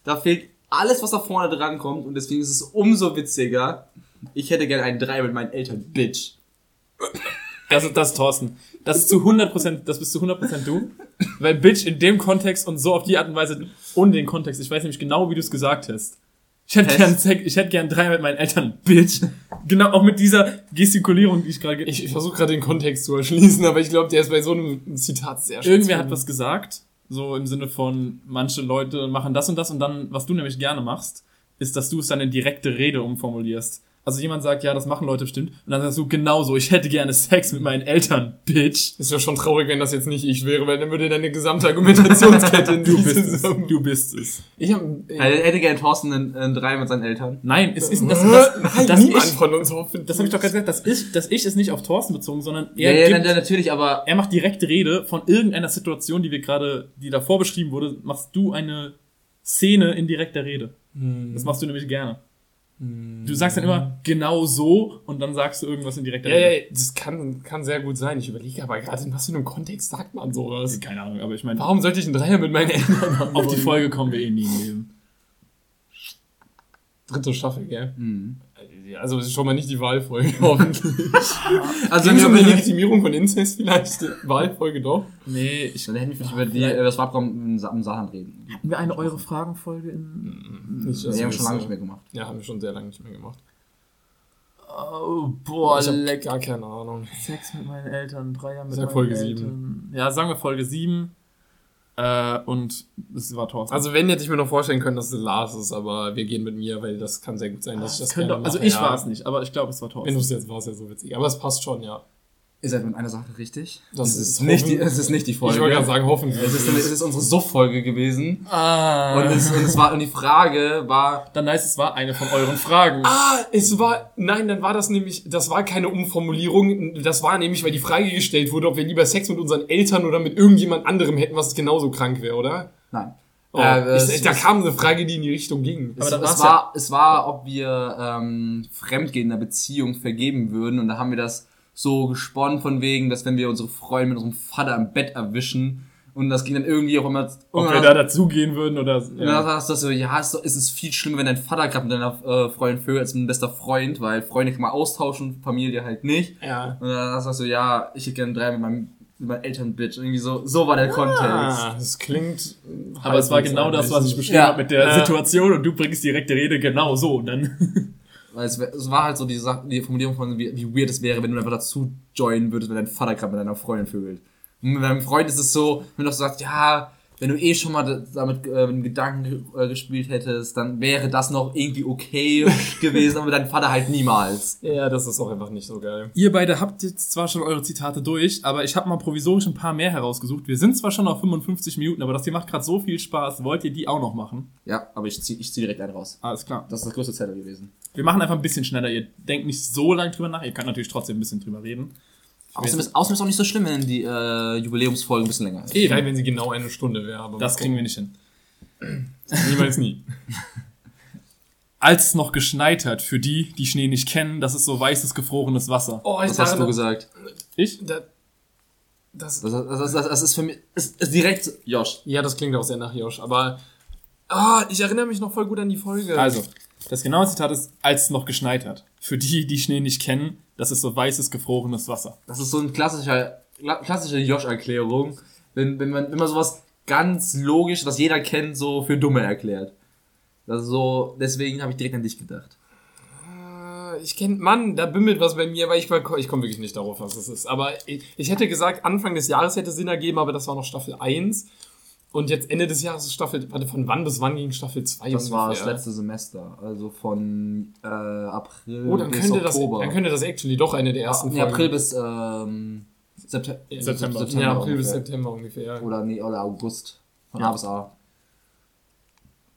da fehlt alles, was da vorne dran kommt und deswegen ist es umso witziger. Ich hätte gerne einen Drei mit meinen Eltern, Bitch. Das ist, das ist Thorsten. Das ist zu 100%, das bist zu 100% du. Weil Bitch in dem Kontext und so auf die Art und Weise, ohne den Kontext, ich weiß nämlich genau, wie du es gesagt hast. Ich hätte Hä? gern, Sex- ich hätte gern drei mit meinen Eltern, Bitch. Genau, auch mit dieser Gestikulierung, die ich gerade... ge- Ich, ich versuche gerade den Kontext zu erschließen, aber ich glaube, der ist bei so einem Zitat sehr schwer. Irgendwer hat was gesagt, so im Sinne von, manche Leute machen das und das und dann, was du nämlich gerne machst, ist, dass du es dann in direkte Rede umformulierst. Also jemand sagt, ja, das machen Leute bestimmt, und dann sagst du genauso, ich hätte gerne Sex mit meinen Eltern, Bitch. Ist ja schon traurig, wenn das jetzt nicht ich wäre, weil dann würde deine gesamte Argumentationskette in Du bist es. Du bist es. Ich hab, Er hätte gerne Thorsten einen, einen Drei mit seinen Eltern. Nein, es ist das, das, das, Nein, das, niemand ich, von uns hoffentlich. das habe ich doch gerade gesagt, das ich, das ich ist nicht auf Thorsten bezogen, sondern Ja, er ja, gibt, ja, natürlich, aber er macht direkte Rede von irgendeiner Situation, die wir gerade, die davor beschrieben wurde, machst du eine Szene in direkter Rede. Das machst du nämlich gerne. Du sagst dann immer genau so und dann sagst du irgendwas in direkter Ja, Rede. ja, das kann, kann sehr gut sein. Ich überlege aber gerade, in was für einem Kontext sagt man sowas? Keine Ahnung, aber ich meine, Warum sollte ich einen Dreier mit meinen Eltern haben? auf die? Folge kommen wir eh nie im Leben. Dritte Staffel, gell? Mhm. Also, es ist schon mal nicht die Wahlfolge, hoffentlich. Also, es um die Legitimierung von Inzest vielleicht? Wahlfolge doch. Nee, ich, dann hätten wir vielleicht über die, äh, das Wahlprogramm im Saarland reden. hatten wir eine eure Fragenfolge in. Nicht, Das haben wir schon lange nicht mehr gemacht. Ja, haben wir schon sehr lange nicht mehr gemacht. Oh, boah, ich hab lecker. gar keine Ahnung. Sex mit meinen Eltern, Dreier mit Sag meinen Folge Eltern. Ja, sagen wir Folge 7. Äh, und das war Thorsten. Also wenn, hätte ich mir noch vorstellen können, dass es Lars ist, aber wir gehen mit mir, weil das kann sehr gut sein, dass ich das könnte, also ich ja. war es nicht, aber ich glaube, es war Wenn Thorsten. du es jetzt warst, ja so witzig. Aber es passt schon, ja. Ihr seid mit einer Sache richtig. Das es ist ist, nicht die, es ist nicht die Ich Folge. wollte gerade sagen, hoffentlich. es, ist, es ist unsere Suff-Folge gewesen. Ah. Und, es, und, es war, und die Frage war, dann heißt es war eine von euren Fragen. Ah, es war, nein, dann war das nämlich, das war keine Umformulierung, das war nämlich, weil die Frage gestellt wurde, ob wir lieber Sex mit unseren Eltern oder mit irgendjemand anderem hätten, was genauso krank wäre, oder? Nein. Oh, Äh, ich, es- da es- kam eine Frage, die in die Richtung ging. Es, Aber es, war's war, es war, ob wir ähm, Fremdgehen in der Beziehung vergeben würden. Und da haben wir das so gesponnen von wegen, dass wenn wir unsere Freunde mit unserem Vater im Bett erwischen und das ging dann irgendwie auch immer... Ob wir da dazugehen würden oder. Und dann sagst du so, ja, es ist, viel schlimmer, wenn dein Vater gerade mit deiner äh, Freundin vögelt als mit deinem bester Freund, weil Freunde kann man austauschen, Familie halt nicht. ja. Und dann sagst du so, ja, ich hätte gerne drei mit meinem, mit meinen Eltern, Bitch. Irgendwie so, so war der Kontext. Ah, das klingt. Aber es war genau das, was ich beschrieben Ja. habe mit der Ja. Situation und du bringst direkt die Rede genau so. Und dann. Weil es, es war halt so die, Sache, die Formulierung von, wie, wie weird es wäre, wenn du einfach dazu joinen würdest, wenn dein Vater gerade mit deiner Freundin vögelt. Und mit deinem Freund ist es so, wenn du sagst, ja, wenn du eh schon mal da- damit äh, mit dem Gedanken äh, gespielt hättest, dann wäre das noch irgendwie okay gewesen, aber deinem Vater halt niemals. Ja, das ist auch einfach nicht so geil. Ihr beide habt jetzt zwar schon eure Zitate durch, aber ich habe mal provisorisch ein paar mehr herausgesucht. Wir sind zwar schon auf 55 Minuten, aber das hier macht gerade so viel Spaß. Wollt ihr die auch noch machen? Ja, aber ich zieh, ich zieh direkt einen raus. Alles klar. Das ist das größte Zettel gewesen. Wir machen einfach ein bisschen schneller. Ihr denkt nicht so lange drüber nach. Ihr könnt natürlich trotzdem ein bisschen drüber reden. Außerdem ist, außerdem ist auch nicht so schlimm, wenn die äh, Jubiläumsfolge ein bisschen länger ist. Geil, wenn sie genau eine Stunde wäre. aber Das kriegen wir nicht hin. Niemals nie. Als es noch geschneit hat, für die, die Schnee nicht kennen, das ist so weißes, gefrorenes Wasser. Oh, ich Was hast du gesagt? Ich? da, das, Das, das, das, das, das ist für mich ist, ist direkt Josh. ja, das klingt auch sehr nach Josh, aber. Ah, ich erinnere mich noch voll gut an die Folge. Also, das genaue Zitat ist, als es noch geschneit hat. Für die, die Schnee nicht kennen, das ist so weißes, gefrorenes Wasser. Das ist so ein klassischer, kla- klassische Josh-Erklärung, wenn, wenn, man, wenn man sowas ganz logisch, was jeder kennt, so für Dumme erklärt. Das ist so, deswegen habe ich direkt an dich gedacht. Äh, ich kenne, Mann, da bimmelt was bei mir, aber ich, ich komme wirklich nicht darauf, was es ist. Aber ich, ich hätte gesagt, Anfang des Jahres hätte Sinn ergeben, aber das war noch Staffel 1. Und jetzt Ende des Jahres ist Staffel, warte, von wann bis wann ging Staffel 2 Das war das letzte Semester, also von äh, April Oh, dann bis könnte, das, Oktober. dann könnte das actually doch eine der ersten nee, April bis ähm, September. September. Ja, April bis ungefähr. September ungefähr. Oder, nee, oder August. Von Ja. A bis A. Also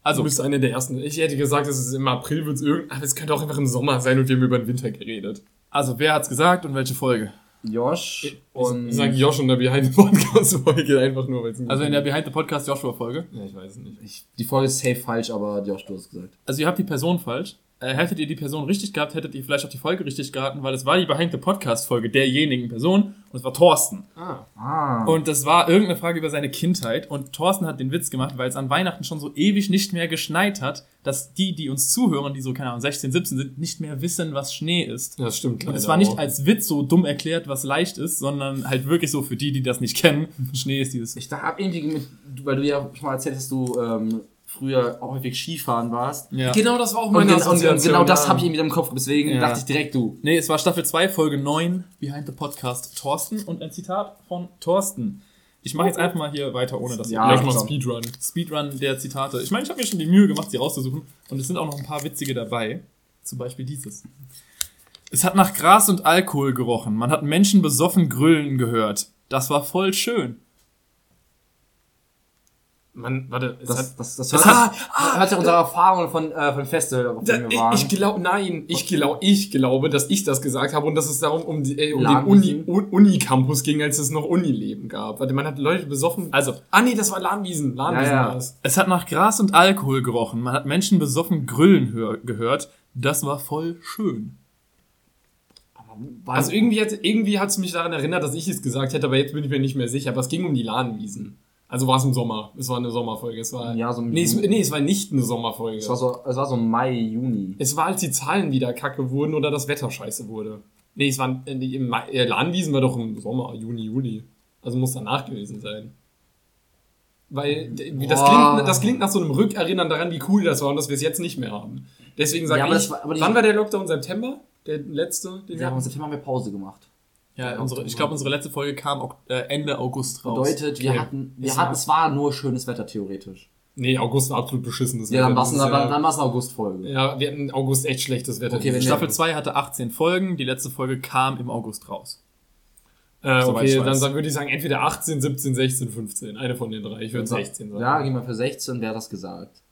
Also, müsste eine der ersten. Ich hätte gesagt, es ist im April wird es irgend, aber es könnte auch einfach im Sommer sein und wir haben über den Winter geredet. also wer hat's gesagt und welche Folge? Josh Und und ich sage Josh und der Behind the Podcast Folge einfach nur, weil es Also in der Behind the Podcast Joshua Folge. Ja, ich weiß es nicht. ich, die Folge ist safe falsch, aber Josh, du hast gesagt. Also ihr habt die Person falsch. Äh, hättet ihr die Person richtig gehabt, hättet ihr vielleicht auch die Folge richtig geraten, weil es war die Behind the Podcast Folge derjenigen Person und es war Thorsten. Ah. Ah. Und das war irgendeine Frage über seine Kindheit und Thorsten hat den Witz gemacht, weil es an Weihnachten schon so ewig nicht mehr geschneit hat, dass die, die uns zuhören, die so, keine Ahnung, 16, 17 sind, nicht mehr wissen, was Schnee ist. Das stimmt. Und es war nicht auch. als Witz so dumm erklärt, was leicht ist, sondern halt wirklich so für die, die das nicht kennen. Schnee ist dieses. Ich dachte irgendwie, mit, weil du ja schon mal erzählt hast, du ähm, früher auch häufig Skifahren warst. Ja. Genau das war auch meine und, und Assoziation, genau das habe ich irgendwie im Kopf, deswegen Ja. dachte ich direkt du. Nee, es war Staffel 2, Folge 9, Behind the Podcast Thorsten und ein Zitat von Thorsten. Ich mache jetzt einfach mal hier weiter, ohne dass Ja, Gleich mal. Speedrun. Speedrun der Zitate. Ich meine, ich habe mir schon die Mühe gemacht, sie rauszusuchen. Und es sind auch noch ein paar witzige dabei. Zum Beispiel dieses. Es hat nach Gras und Alkohol gerochen. Man hat Menschen besoffen grüllen gehört. Das war voll schön. Mann, warte, es Das, hat, das, das, Das hört, hat- das hört ja unsere Erfahrungen von, äh, von Festival, auf da, wir waren. ich glaube, nein, ich glaube, ich glaube, dass ich das gesagt habe und dass es darum um, die, äh, um den? Uni, Un- Uni-Campus ging, als es noch Unileben gab. Warte, man hat Leute besoffen. Also, Ah nee, das war Lahnwiesen. Lahnwiesen Ja, ja. war es. es hat nach Gras und Alkohol gerochen. Man hat Menschen besoffen grüllen hör gehört. Das war voll schön. Also irgendwie hat irgendwie hat's mich daran erinnert, dass ich es gesagt hätte, aber jetzt bin ich mir nicht mehr sicher. Aber es ging um die Lahnwiesen. Also war es im Sommer. Es war eine Sommerfolge. Es war, Ja, so im nee, es, nee, es war nicht eine Sommerfolge. es, war so, es war so Mai, Juni. Es war, als die Zahlen wieder kacke wurden oder das Wetter scheiße wurde. Nee, es war, äh, im Mai, äh, Lahnwiesen war doch im Sommer, Juni, Juli. Also muss danach gewesen sein. Weil das klingt, das klingt nach so einem Rückerinnern daran, wie cool das war und dass wir es jetzt nicht mehr haben. Deswegen sage Ja, ich, war- wann war der Lockdown? September? Der letzte? Den Ja, im September haben wir Pause gemacht. Ja, unsere, ich glaube, unsere letzte Folge kam ok- äh, Ende August raus. Bedeutet, wir Okay. hatten, wir hatten, es war nur schönes Wetter theoretisch. nee, August war absolut beschissenes Ja, dann Wetter. war es dann, ja- dann war's eine August-Folge. Ja, wir hatten August echt schlechtes Wetter. Okay. Staffel 2 hatte 18 Folgen, die letzte Folge kam im August raus. Äh, okay, dann, dann würde ich sagen, entweder 18, 17, 16, 15. Eine von den drei. Ich würde 16 sagen. Ja, gehen wir für 16, wer hat das gesagt?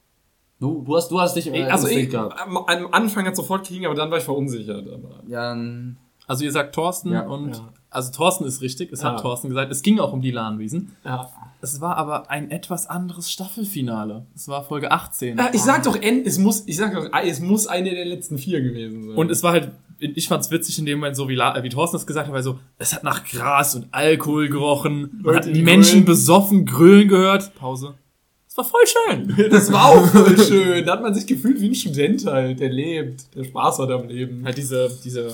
Du, du hast, du hast dich äh, Ey, also ich, gehabt. am, am Anfang hat sofort kriegen, aber dann war ich verunsichert. Aber Ja, dann, Also ihr sagt Thorsten Ja, und ja. Also Thorsten ist richtig, es Ja. hat Thorsten gesagt, es ging auch um die Lahnwiesen. Ja. Es war aber ein etwas anderes Staffelfinale. Es war Folge 18. Äh, Ich sag doch, N, es muss, ich sag doch, es muss eine der letzten vier gewesen sein. Und es war halt, ich fand's witzig in dem Moment, so wie, La, wie Thorsten es gesagt hat, weil so, es hat nach Gras und Alkohol gerochen. Man hat die Menschen besoffen grölen gehört. Pause. Es war voll schön. das war auch voll schön. Da hat man sich gefühlt wie ein Student halt, der lebt, der Spaß hat am Leben. halt diese, diese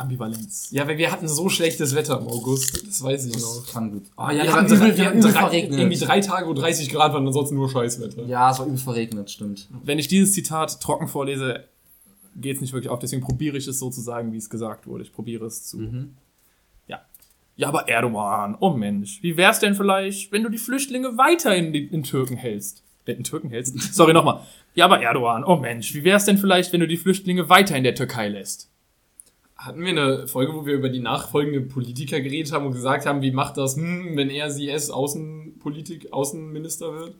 Ambivalenz. Ja, weil wir hatten so schlechtes Wetter im August, das weiß ich noch. Das kann gut. Oh, wir, ja, das hatten, übel, wir hatten drei, verregnet. irgendwie drei Tage, wo 30 Grad waren, ansonsten nur Scheißwetter. Ja, es war übel verregnet, stimmt. Wenn ich dieses Zitat trocken vorlese, geht's nicht wirklich auf. Deswegen probiere ich es so zu sagen, wie es gesagt wurde. Ich probiere es zu. Ja. Ja, aber Erdogan, oh Mensch, wie wär's denn vielleicht, wenn du die Flüchtlinge weiter in, die, in Türken hältst? Äh, in Türken hältst? Sorry, nochmal. Ja, aber Erdogan, oh Mensch, wie wär's denn vielleicht, wenn du die Flüchtlinge weiter in der Türkei lässt? Hatten wir eine Folge, wo wir über die nachfolgende Politiker geredet haben und gesagt haben, wie macht das, hm, wenn er sie es Außenpolitik, Außenminister wird?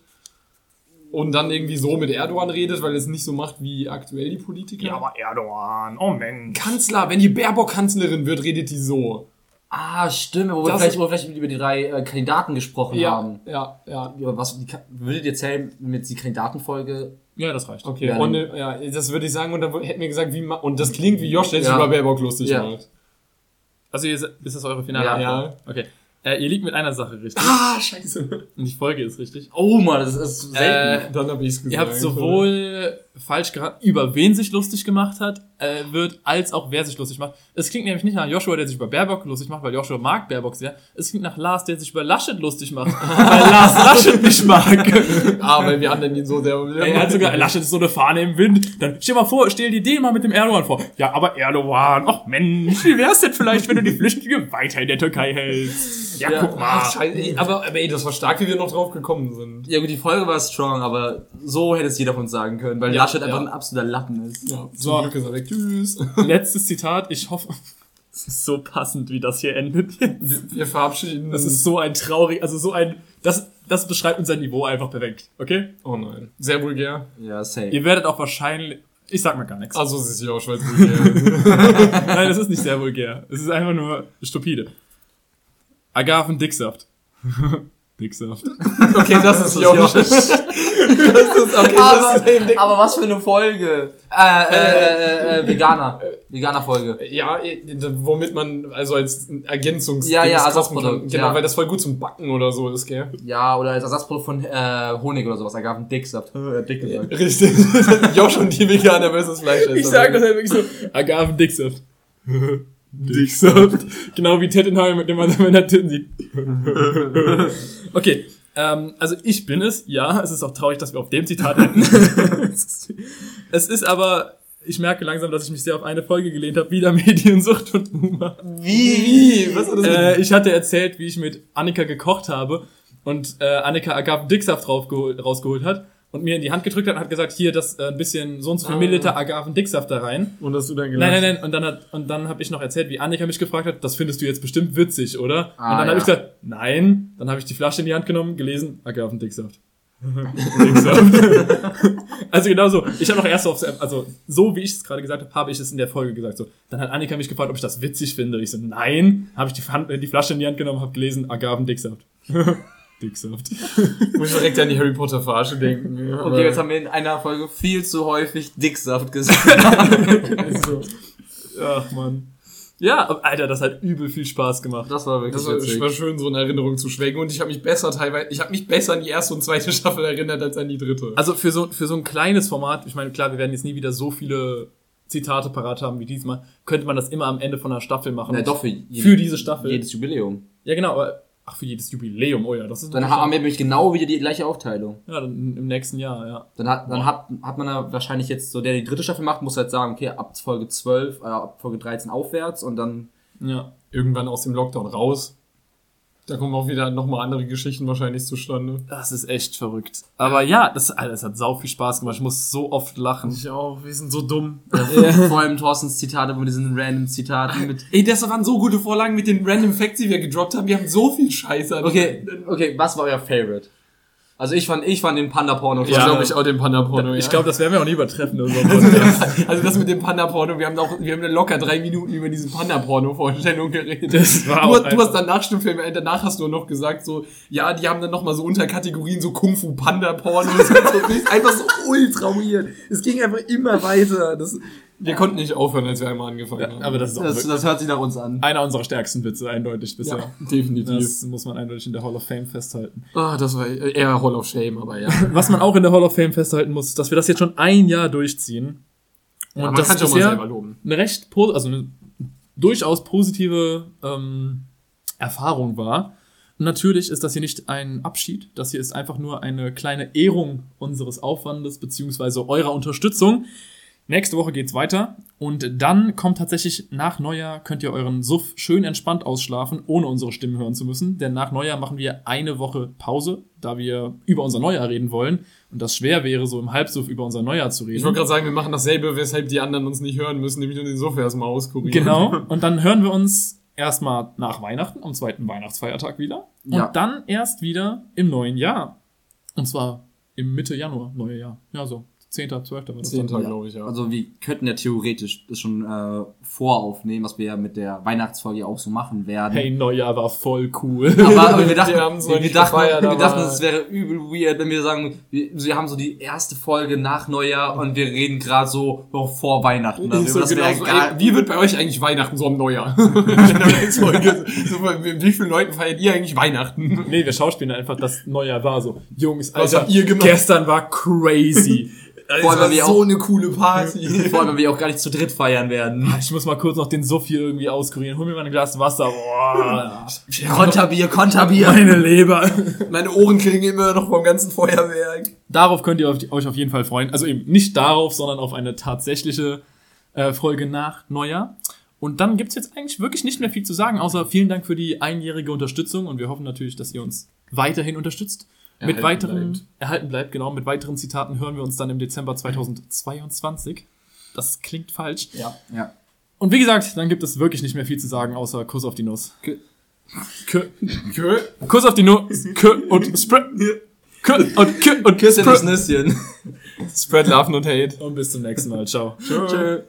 Und dann irgendwie so mit Erdogan redet, weil er es nicht so macht wie aktuell die Politiker? Ja, aber Erdogan, oh Mensch. Kanzler, wenn die Baerbock Kanzlerin wird, redet die so. Ah, stimmt, wo wir, vielleicht, wo wir vielleicht über die drei äh, Kandidaten gesprochen Ja, haben. ja, ja. Über was die, würdet ihr zählen mit die Kandidatenfolge? Ja, das reicht. Okay, Ja, und, äh, ja, das würde ich sagen, und dann hätten wir gesagt, wie ma und das klingt wie Josh, der sich Ja. über Baerbock lustig Ja. macht. Also, ihr, ist das eure finale Ja. Antwort? Okay. Äh, ihr liegt mit einer Sache richtig. Ah, scheiße. Und die Folge ist richtig. Oh Mann, das ist selten. Äh, Dann habe ich es gesagt. Ihr habt sowohl falsch geraten, über wen sich lustig gemacht hat, äh, wird, als auch wer sich lustig macht. Es klingt nämlich nicht nach Joshua, der sich über Baerbock lustig macht, weil Joshua mag Baerbock sehr. Es klingt nach Lars, der sich über Laschet lustig macht, weil Lars Laschet nicht mag. ah, weil wir anderen ihn so sehr... Er hat sogar, Laschet ist so eine Fahne im Wind. Dann stell mal vor, stell dir den mal mit dem Erdogan vor. Ja, aber Erdogan, ach Mensch, wie wär's denn vielleicht, wenn du die Flüchtlinge weiter in der Türkei hältst? Ja, Ja. guck mal. Ach, scheiße. Aber, aber ey, das war stark, wie wir noch drauf gekommen sind. Ja gut, die Folge war strong, aber so hätte es jeder von uns sagen können, weil Ja, Laschet einfach ja. ein absoluter Lappen ist. Ja, So. Glück ist er weg. Tschüss. Letztes Zitat, ich hoffe, es ist so passend, wie das hier endet. Wir verabschieden Das ist so ein traurig, also so ein, das, das beschreibt unser Niveau einfach perfekt, okay? Oh nein. Sehr vulgär. Ja, safe. Ihr werdet auch wahrscheinlich, ich sag mal gar nichts. Also, es ist Josh, weil es vulgär. Nein, es ist nicht sehr vulgär. Es ist einfach nur stupide. Agaven Dicksaft. Dicksaft. Okay, das ist Josh. das ist, okay, das ist eben aber was für eine Folge! Äh, äh, äh, äh, Veganer. Veganer-Folge. Ja, womit man, also als Ergänzungs... Ja, ja, Ersatzprodukt. Genau, ja. weil das voll gut zum Backen oder so ist, gell? Ja, oder als Ersatzprodukt von äh, Honig oder sowas. Agaven Dicksaft. Äh, dick gesagt. Richtig. Josh und die Veganer versus Fleischesser. Ich sag das halt wirklich so. Agaven Dicksaft. Dicksaft. Genau wie Ted in How mit dem man seine Titten sieht. Okay. Ähm, also ich bin es, ja. Es ist auch traurig, dass wir auf dem Zitat enden. es ist aber, ich merke langsam, dass ich mich sehr auf eine Folge gelehnt habe. Wieder Mediensucht und Boomer. Wie? Was hat das Äh, ich hatte erzählt, wie ich mit Annika gekocht habe und äh, Annika Agaven Dicksaft rausgeholt hat und mir in die Hand gedrückt hat und hat gesagt, hier, das äh, ein bisschen so und so viel Ah. Milliliter Agaven Dicksaft da rein. Und hast du dann Nein, nein, nein. Und dann hat und dann habe ich noch erzählt, wie Annika mich gefragt hat, das findest du jetzt bestimmt witzig, oder? Ah, und dann ja. habe ich gesagt, nein. Dann habe ich die Flasche in die Hand genommen, gelesen, Agaven Dicksaft. Dicksaft. also genau so. Ich habe noch erst auf, also so wie ich es gerade gesagt habe, habe ich es in der Folge gesagt. So, dann hat Annika mich gefragt, ob ich das witzig finde. Ich so, nein. Habe ich die, Hand, äh, die Flasche in die Hand genommen, habe gelesen, Agaven Dicksaft. Muss ich direkt an die Harry Potter Verarsche denken. Ja, Okay, jetzt haben wir in einer Folge viel zu häufig Dicksaft gesagt. so. Ach man. Ja, Alter, das hat übel viel Spaß gemacht. Das war wirklich Das war, witzig. war schön, so in Erinnerung zu schwenken. Und ich habe mich besser teilweise, ich habe mich besser an die erste und zweite Staffel erinnert als an die dritte. Also für so, für so ein kleines Format, ich meine, klar, wir werden jetzt nie wieder so viele Zitate parat haben wie diesmal, könnte man das immer am Ende von einer Staffel machen. Na doch, für, jede, Für diese Staffel. jedes Jubiläum. Ja, genau, aber, ach, für jedes Jubiläum, oh ja, das ist Dann haben wir nämlich genau wieder die gleiche Aufteilung. Ja, dann im nächsten Jahr, ja. Dann hat, dann hat, hat man da wahrscheinlich jetzt so, der die dritte Staffel macht, muss halt sagen, okay, ab Folge 12, äh, ab Folge 13 aufwärts und dann, Ja. Irgendwann aus dem Lockdown raus. Da kommen auch wieder nochmal andere Geschichten wahrscheinlich zustande. Das ist echt verrückt. Aber ja, das, Alter, das hat sau viel Spaß gemacht. Ich muss so oft lachen. Ich auch, wir sind so dumm. vor allem Thorstens Zitate mit diesen random Zitaten mit. Ey, das waren so gute Vorlagen mit den Random Facts, die wir gedroppt haben. Wir haben so viel Scheiße. an- Okay, okay, was war euer Favorite? Also ich fand, ich fand den Panda-Porno Ich Ja. glaube, ich auch den Panda-Porno, Ich ja. glaube, das werden wir auch nie übertreffen. Podcast. Also das mit dem Panda-Porno, wir haben auch, wir haben locker drei Minuten über diese Panda-Porno-Vorstellung geredet. Das war du, du hast danach, stimmt, Film, danach hast du noch gesagt, so, ja, die haben dann nochmal so Unterkategorien, so Kung-Fu-Panda-Porno. So, einfach so ultra weird. Es ging einfach immer weiter. Das, wir konnten nicht aufhören, als wir einmal angefangen haben. Aber das ist auch Das, das hört sich nach uns an. einer unserer stärksten Witze, eindeutig bisher. ja, definitiv. Das muss man eindeutig in der Hall of Fame festhalten. Ah, das war eher Hall of Shame, aber ja. Was man auch in der Hall of Fame festhalten muss, ist, dass wir das jetzt schon ein Jahr durchziehen. Und ja man das kann auch mal selber loben. eine recht, also eine durchaus positive ähm, Erfahrung war. Und natürlich ist das hier nicht ein Abschied. Das hier ist einfach nur eine kleine Ehrung unseres Aufwandes beziehungsweise eurer Unterstützung. Nächste Woche geht's weiter und dann kommt tatsächlich nach Neujahr könnt ihr euren Suff schön entspannt ausschlafen, ohne unsere Stimmen hören zu müssen. Denn nach Neujahr machen wir eine Woche Pause, da wir über unser Neujahr reden wollen und das schwer wäre, so im Halbsuff über unser Neujahr zu reden. Ich wollte gerade sagen, wir machen dasselbe, weshalb die anderen uns nicht hören müssen, nämlich nur den Sofa erstmal auskurieren. Genau. Und dann hören wir uns erstmal nach Weihnachten, am zweiten Weihnachtsfeiertag wieder. Ja. Und dann erst wieder im neuen Jahr. Und zwar im Mitte Januar, neue Jahr. Ja, so. 10., 12. war das dann. Zehnter, glaube ich, ja. Also wir könnten ja theoretisch das schon äh, voraufnehmen, was wir ja mit der Weihnachtsfolge auch so machen werden. Hey, Neujahr war voll cool. Aber, aber wir dachten, Wir noch wir, dachten, gefeiert, wir dachten, es wäre übel weird, wenn wir sagen, wir, wir haben so die erste Folge nach Neujahr und wir reden gerade so noch vor Weihnachten. Ist so das genau so, ey, wie wird bei euch eigentlich Weihnachten so am Neujahr? so, wie vielen Leuten feiert ihr eigentlich Weihnachten? nee, wir schauspielen einfach, das Neujahr war so. Jungs, Was Alter, habt ihr gemacht? gestern war crazy. Vor allem, weil wir auch- eine coole Party. Vor allem, wenn wir auch gar nicht zu dritt feiern werden. ich muss mal kurz noch den Suff hier irgendwie auskurieren. Hol mir mal ein Glas Wasser. Boah, Konterbier, Konterbier. meine Leber. Meine Ohren klingen immer noch vom ganzen Feuerwerk. Darauf könnt ihr euch auf jeden Fall freuen. Also eben nicht darauf, sondern auf eine tatsächliche äh, Folge nach Neujahr. Und dann gibt's jetzt eigentlich wirklich nicht mehr viel zu sagen, außer vielen Dank für die einjährige Unterstützung und wir hoffen natürlich, dass ihr uns weiterhin unterstützt. Mit Erhalten weiteren, bleibt. erhalten bleibt, genau, mit weiteren Zitaten hören wir uns dann im Dezember 2022. Das klingt falsch. Ja. Ja. Und wie gesagt, dann gibt es wirklich nicht mehr viel zu sagen, außer Kuss auf die Nuss. Kü- Kü Kö. Kuss auf die Nuss, Kü und Spread. Kü und Kü und Küsschen das. Nüsschen. Spread Love, not Hate. Und bis zum nächsten Mal. Ciao. Tschö.